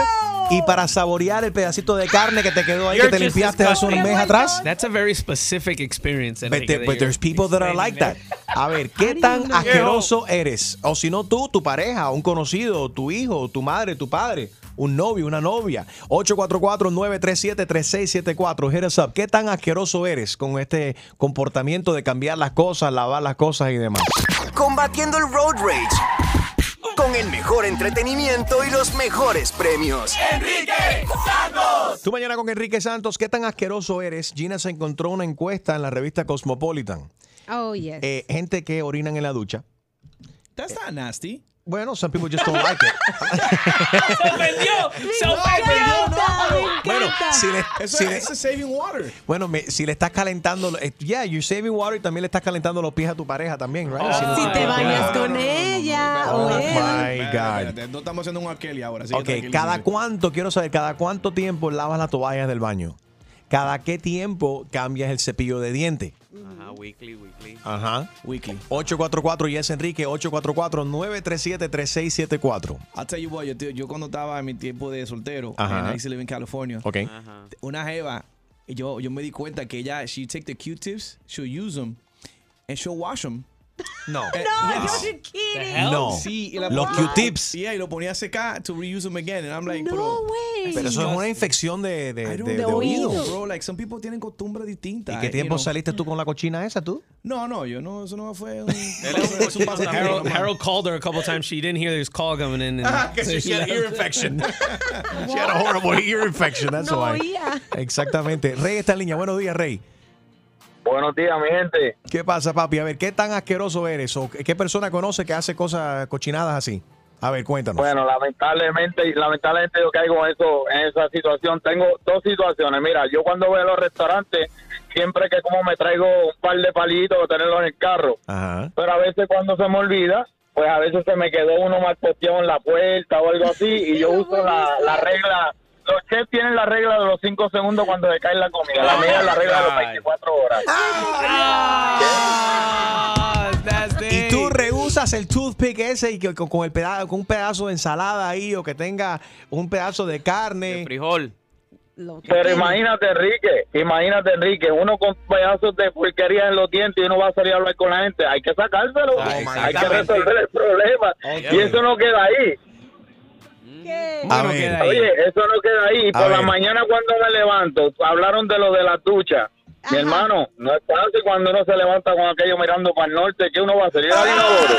y para saborear el pedacito de carne que te quedó ahí que te limpiaste hace un mes atrás. That's a very specific experience. But, but you're there's people that are like that. A ver, ¿qué tan asqueroso eres? O si no tú, tu pareja, un conocido, tu hijo, tu madre, tu padre, un novio, una novia. 844-937-3674. Hit us up. ¿Qué tan asqueroso eres con este comportamiento de cambiar las cosas, lavar las cosas y demás? Combatiendo el road rage. Con el mejor entretenimiento y los mejores premios. Enrique Santos. Tú mañana con Enrique Santos, ¿qué tan asqueroso eres? Gina se encontró una encuesta en la revista Cosmopolitan. Oh, yes. Eh, gente que orinan en la ducha. That's not nasty. Bueno, some people just don't like it. ¡Se ofendió! ¡Se ofendió! Bueno, si le, Eso si le- es saving water. bueno, me- si le estás calentando, eh, yeah, you're saving water y también le estás calentando los pies a tu pareja también, right? Si no- Si te bañas con ella Oh o él. my God. No estamos haciendo un Arkeli ahora. Ok. ¿cada cuánto, quiero saber, cada cuánto tiempo lavas las toallas del baño? ¿Cada qué tiempo cambias el cepillo de diente? Ajá, weekly, weekly. Ajá. Weekly. 844 Yes Enrique, 844-937-3674. I'll tell you what, yo, yo cuando estaba en mi tiempo de soltero, Ajá. and I used to live in California, Ok. una jeva, yo, yo me di cuenta que ella, she take the Q-tips, she'll use them, and she'll wash them. No. no, you're kidding. No. Sí, y la Los Q-tips. Yeah, y lo ponía a secar to reuse them again. And I'm like, No bro. way. Pero eso es una infección de, de, de- de oído. bro. Like, some people tienen costumbres distintas. ¿Y qué you tiempo know. saliste tú con la cochina esa tú? No, no, yo no, eso no fue un... Harold, Harold called her a couple times. She didn't hear this call coming in. and- que she had ear infection. She had a horrible ear infection, that's No why. oía. Exactamente. Rey está en línea. Buenos días, Rey. Buenos días, mi gente. ¿Qué pasa, papi? A ver, ¿qué tan asqueroso eres? ¿O qué persona conoce que hace cosas cochinadas así? A ver, cuéntanos. Bueno, lamentablemente, lamentablemente yo caigo en eso, en esa situación. Tengo dos situaciones. Mira, yo cuando voy a los restaurantes, siempre que como me traigo un par de palitos para tenerlos en el carro. Ajá. Pero a veces cuando se me olvida, pues a veces se me quedó uno mal posteado en la puerta o algo así y yo uso la, la regla. Los chefs tienen la regla de los 5 segundos cuando se cae la comida. La mía es la regla de los 24 horas. Y tú rehusas el toothpick ese y que con, con el pedazo, con un pedazo de ensalada ahí o que tenga un pedazo de carne. frijol. Pero imagínate, Enrique, imagínate, Enrique, uno con pedazos de porquería en los dientes y uno va a salir a hablar con la gente. Hay que sacárselo, Ah, hay que resolver el problema. Y eso no queda ahí. A ver. Oye, eso no queda ahí. A por la ver. mañana cuando me levanto, hablaron de lo de la ducha. Mi hermano, no es fácil cuando uno se levanta con aquello mirando para el norte, que uno va a salir al inodoro.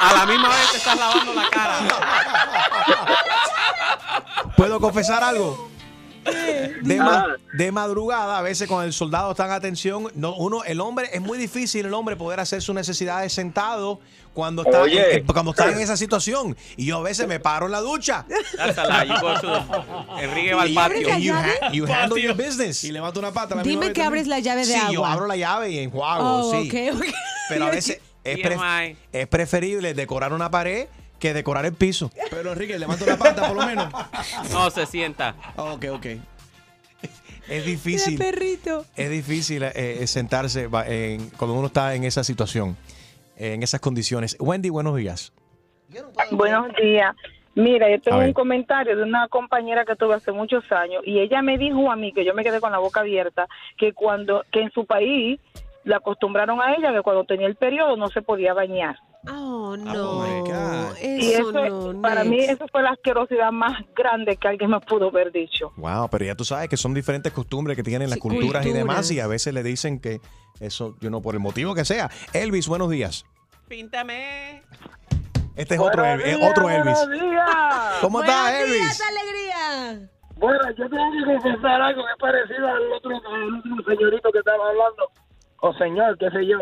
A la misma vez te estás lavando la cara. ¿Puedo confesar algo? De, ma- de madrugada, a veces cuando el soldado está en atención, no, uno, el hombre, es muy difícil el hombre poder hacer sus necesidades sentado cuando está, Oye. en, cuando está en esa situación. Y yo a veces me paro en la ducha. You go to Enrique va al Y- patio. and you, ha- you handle your business. Y levanta una pata. la Dime vez que también. abres la llave de Sí, agua. yo abro la llave y enjuago, Oh, sí. ok, ok. Pero a veces, es, pre- TMI. es preferible decorar una pared que decorar el piso. Pero Enrique, levanta la pata por lo menos. No, se sienta. ok, ok. Es difícil. perrito. Es difícil eh, eh, sentarse va- en- cuando uno está en esa situación, en esas condiciones. Wendy, buenos días. Buenos días. Mira, yo tengo un comentario de una compañera que tuve hace muchos años y ella me dijo a mí que yo me quedé con la boca abierta que cuando que en su país la acostumbraron a ella que cuando tenía el periodo no se podía bañar. Oh, no. y Eso eso no, para mí eso fue la asquerosidad más grande que alguien me pudo haber dicho. Wow, pero ya tú sabes que son diferentes costumbres que tienen las Sí, culturas, y demás, y a veces le dicen que eso, yo no, por el motivo que sea. Elvis, buenos días. Píntame. Este es otro, Elvis, es otro Elvis. ¿Cómo estás, Elvis? días, alegría! Bueno, yo tengo que confesar algo que es parecido al otro, al otro señorito que estaba hablando. O señor, qué sé yo.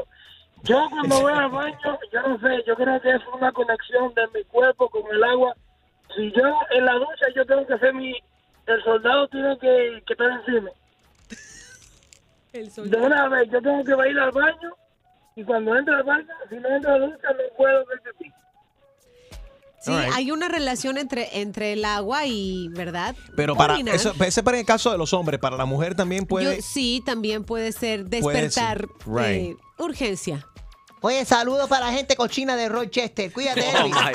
Yo cuando voy al baño, yo no sé, yo creo que es una conexión de mi cuerpo con el agua. Si yo en la ducha, yo tengo que ser mi... El soldado tiene que, que estar encima. De una vez, yo tengo que ir al baño y cuando entro al baño, si no entro a la ducha, no puedo ver pipí. Sí, Alright. hay una relación entre, entre el agua y, ¿verdad? Pero para Orinar. eso, ese para el caso de los hombres, para la mujer también puede. Yo- sí, también puede ser Puede despertar ser, right. eh, urgencia. Oye, saludos para la gente cochina de Rochester. Cuídate, Oh, Elvis. my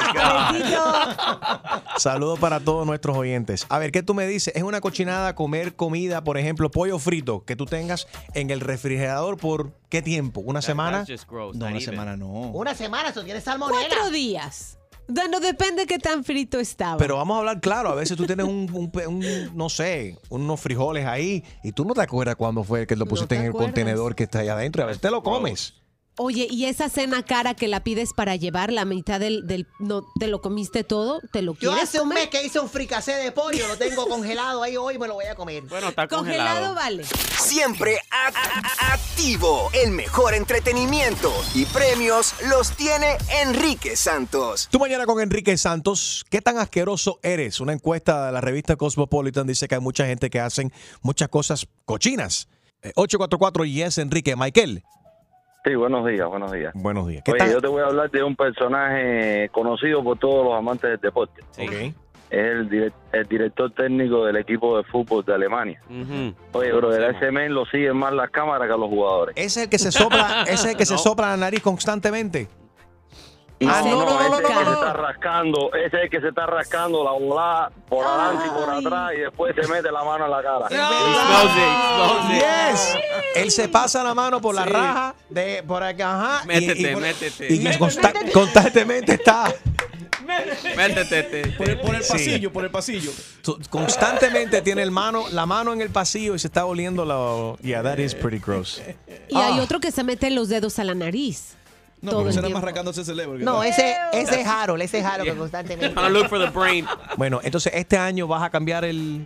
Saludos para todos nuestros oyentes. A ver, ¿qué tú me dices? ¿Es una cochinada comer comida, por ejemplo, pollo frito, que tú tengas en el refrigerador por qué tiempo? ¿Una semana? gross, No, una even. semana no. Una semana, eso tiene salmonela. Cuatro días. Bueno, depende qué tan frito estaba. Pero vamos a hablar claro, a veces tú tienes un, un pe- un, no sé, unos frijoles ahí y tú no te acuerdas cuándo fue que lo pusiste te en el acuerdas. contenedor que está ahí adentro. A veces te lo comes. Oye, y esa cena cara que la pides para llevar la mitad del, del no te lo comiste todo, te lo Yo quieres hace un comer? mes que hice un fricasé de pollo, lo tengo congelado ahí hoy, me lo voy a comer. Bueno, está Congelado vale. Siempre a- a- a- activo. El mejor entretenimiento y premios los tiene Enrique Santos. Tú mañana con Enrique Santos, ¿qué tan asqueroso eres? Una encuesta de la revista Cosmopolitan dice que hay mucha gente que hacen muchas cosas cochinas. Eh, 844 Yes Enrique. Michael. Sí, buenos días, buenos días. Buenos días. ¿Qué Oye, tal? yo te voy a hablar de un personaje conocido por todos los amantes del deporte. Ok. Es el, el director técnico del equipo de fútbol de Alemania. Oye, bro, el ese men lo siguen más las cámaras que a los jugadores. Ese es el que se sopla, ese es el que se sopla la nariz constantemente. No, Ah, no, no, no, ese no, que no, se no. está rascando, ese es el que se está rascando la volada por adelante y por atrás y después se mete la mano en la cara. Yes. Él se pasa la mano por la raja de por acá, ajá. y- Métete, y, por- métete. y consta- constantemente está. Métete. Por el, por el Sí. pasillo, por el pasillo. Constantemente tiene el mano, la mano en el pasillo y se está oliendo la. Yeah, that is pretty gross. Y hay otro que se mete los dedos a la nariz. No, todo pero el será tiempo. ese cerebro. No, ese, ese es Harold, ese es Harold que constantemente. Trying to look for the brain. Bueno, entonces este año vas a cambiar el,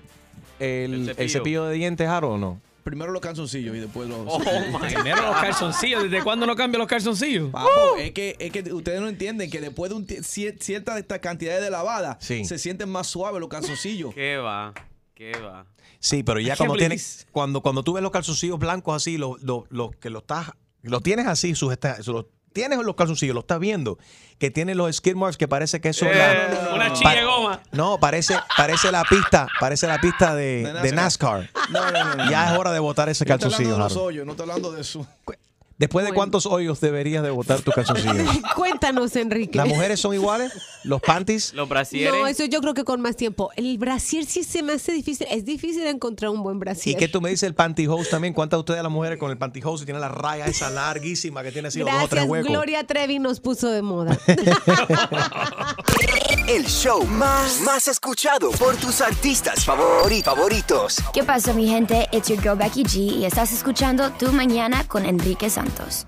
el, el cepillo. cepillo. de dientes, Harold, o no? Primero los calzoncillos y después los. Oh, Primero los calzoncillos. ¿Desde cuándo no cambian los calzoncillos? Papo, es, que, es que ustedes no entienden que después de un cier- cierta esta cantidad de lavada Sí. se sienten más suaves los calzoncillos. ¿Qué va? ¿Qué va? Sí, pero ya cuando tienes, cuando, cuando tú ves los calzoncillos blancos así, los los- los que los estás, los tienes así, sujeta- los tienes los calzoncillos, los estás viendo, que tienen los skid marks que parece que eso es la- Eh, una chilla de goma. No, parece, parece la pista, parece la pista de, De de NASCAR. No, no, no, no. Ya es hora de botar ese Yo estoy hablando calzoncillo, de los Harold. hoyos, no estoy hablando de eso. Después de cuántos hoyos deberías de botar tu calzoncillo. Cuéntanos, Enrique. ¿Las mujeres son iguales? ¿Los panties? Los brasieres. No, eso yo creo que con más tiempo. El brasier sí se me hace difícil. Es difícil encontrar un buen ¿Y brasier. qué tú me dices el pantyhose también? ¿Cuántas de ustedes las mujeres con el pantyhose tienen la raya esa larguísima que tiene así los dos o tres Gracias, huecos? Gloria Trevi nos puso de moda. El show más, más escuchado por tus artistas favori- favoritos. ¿Qué pasa, mi gente? It's your girl Becky G y estás escuchando Tu Mañana con Enrique Santos.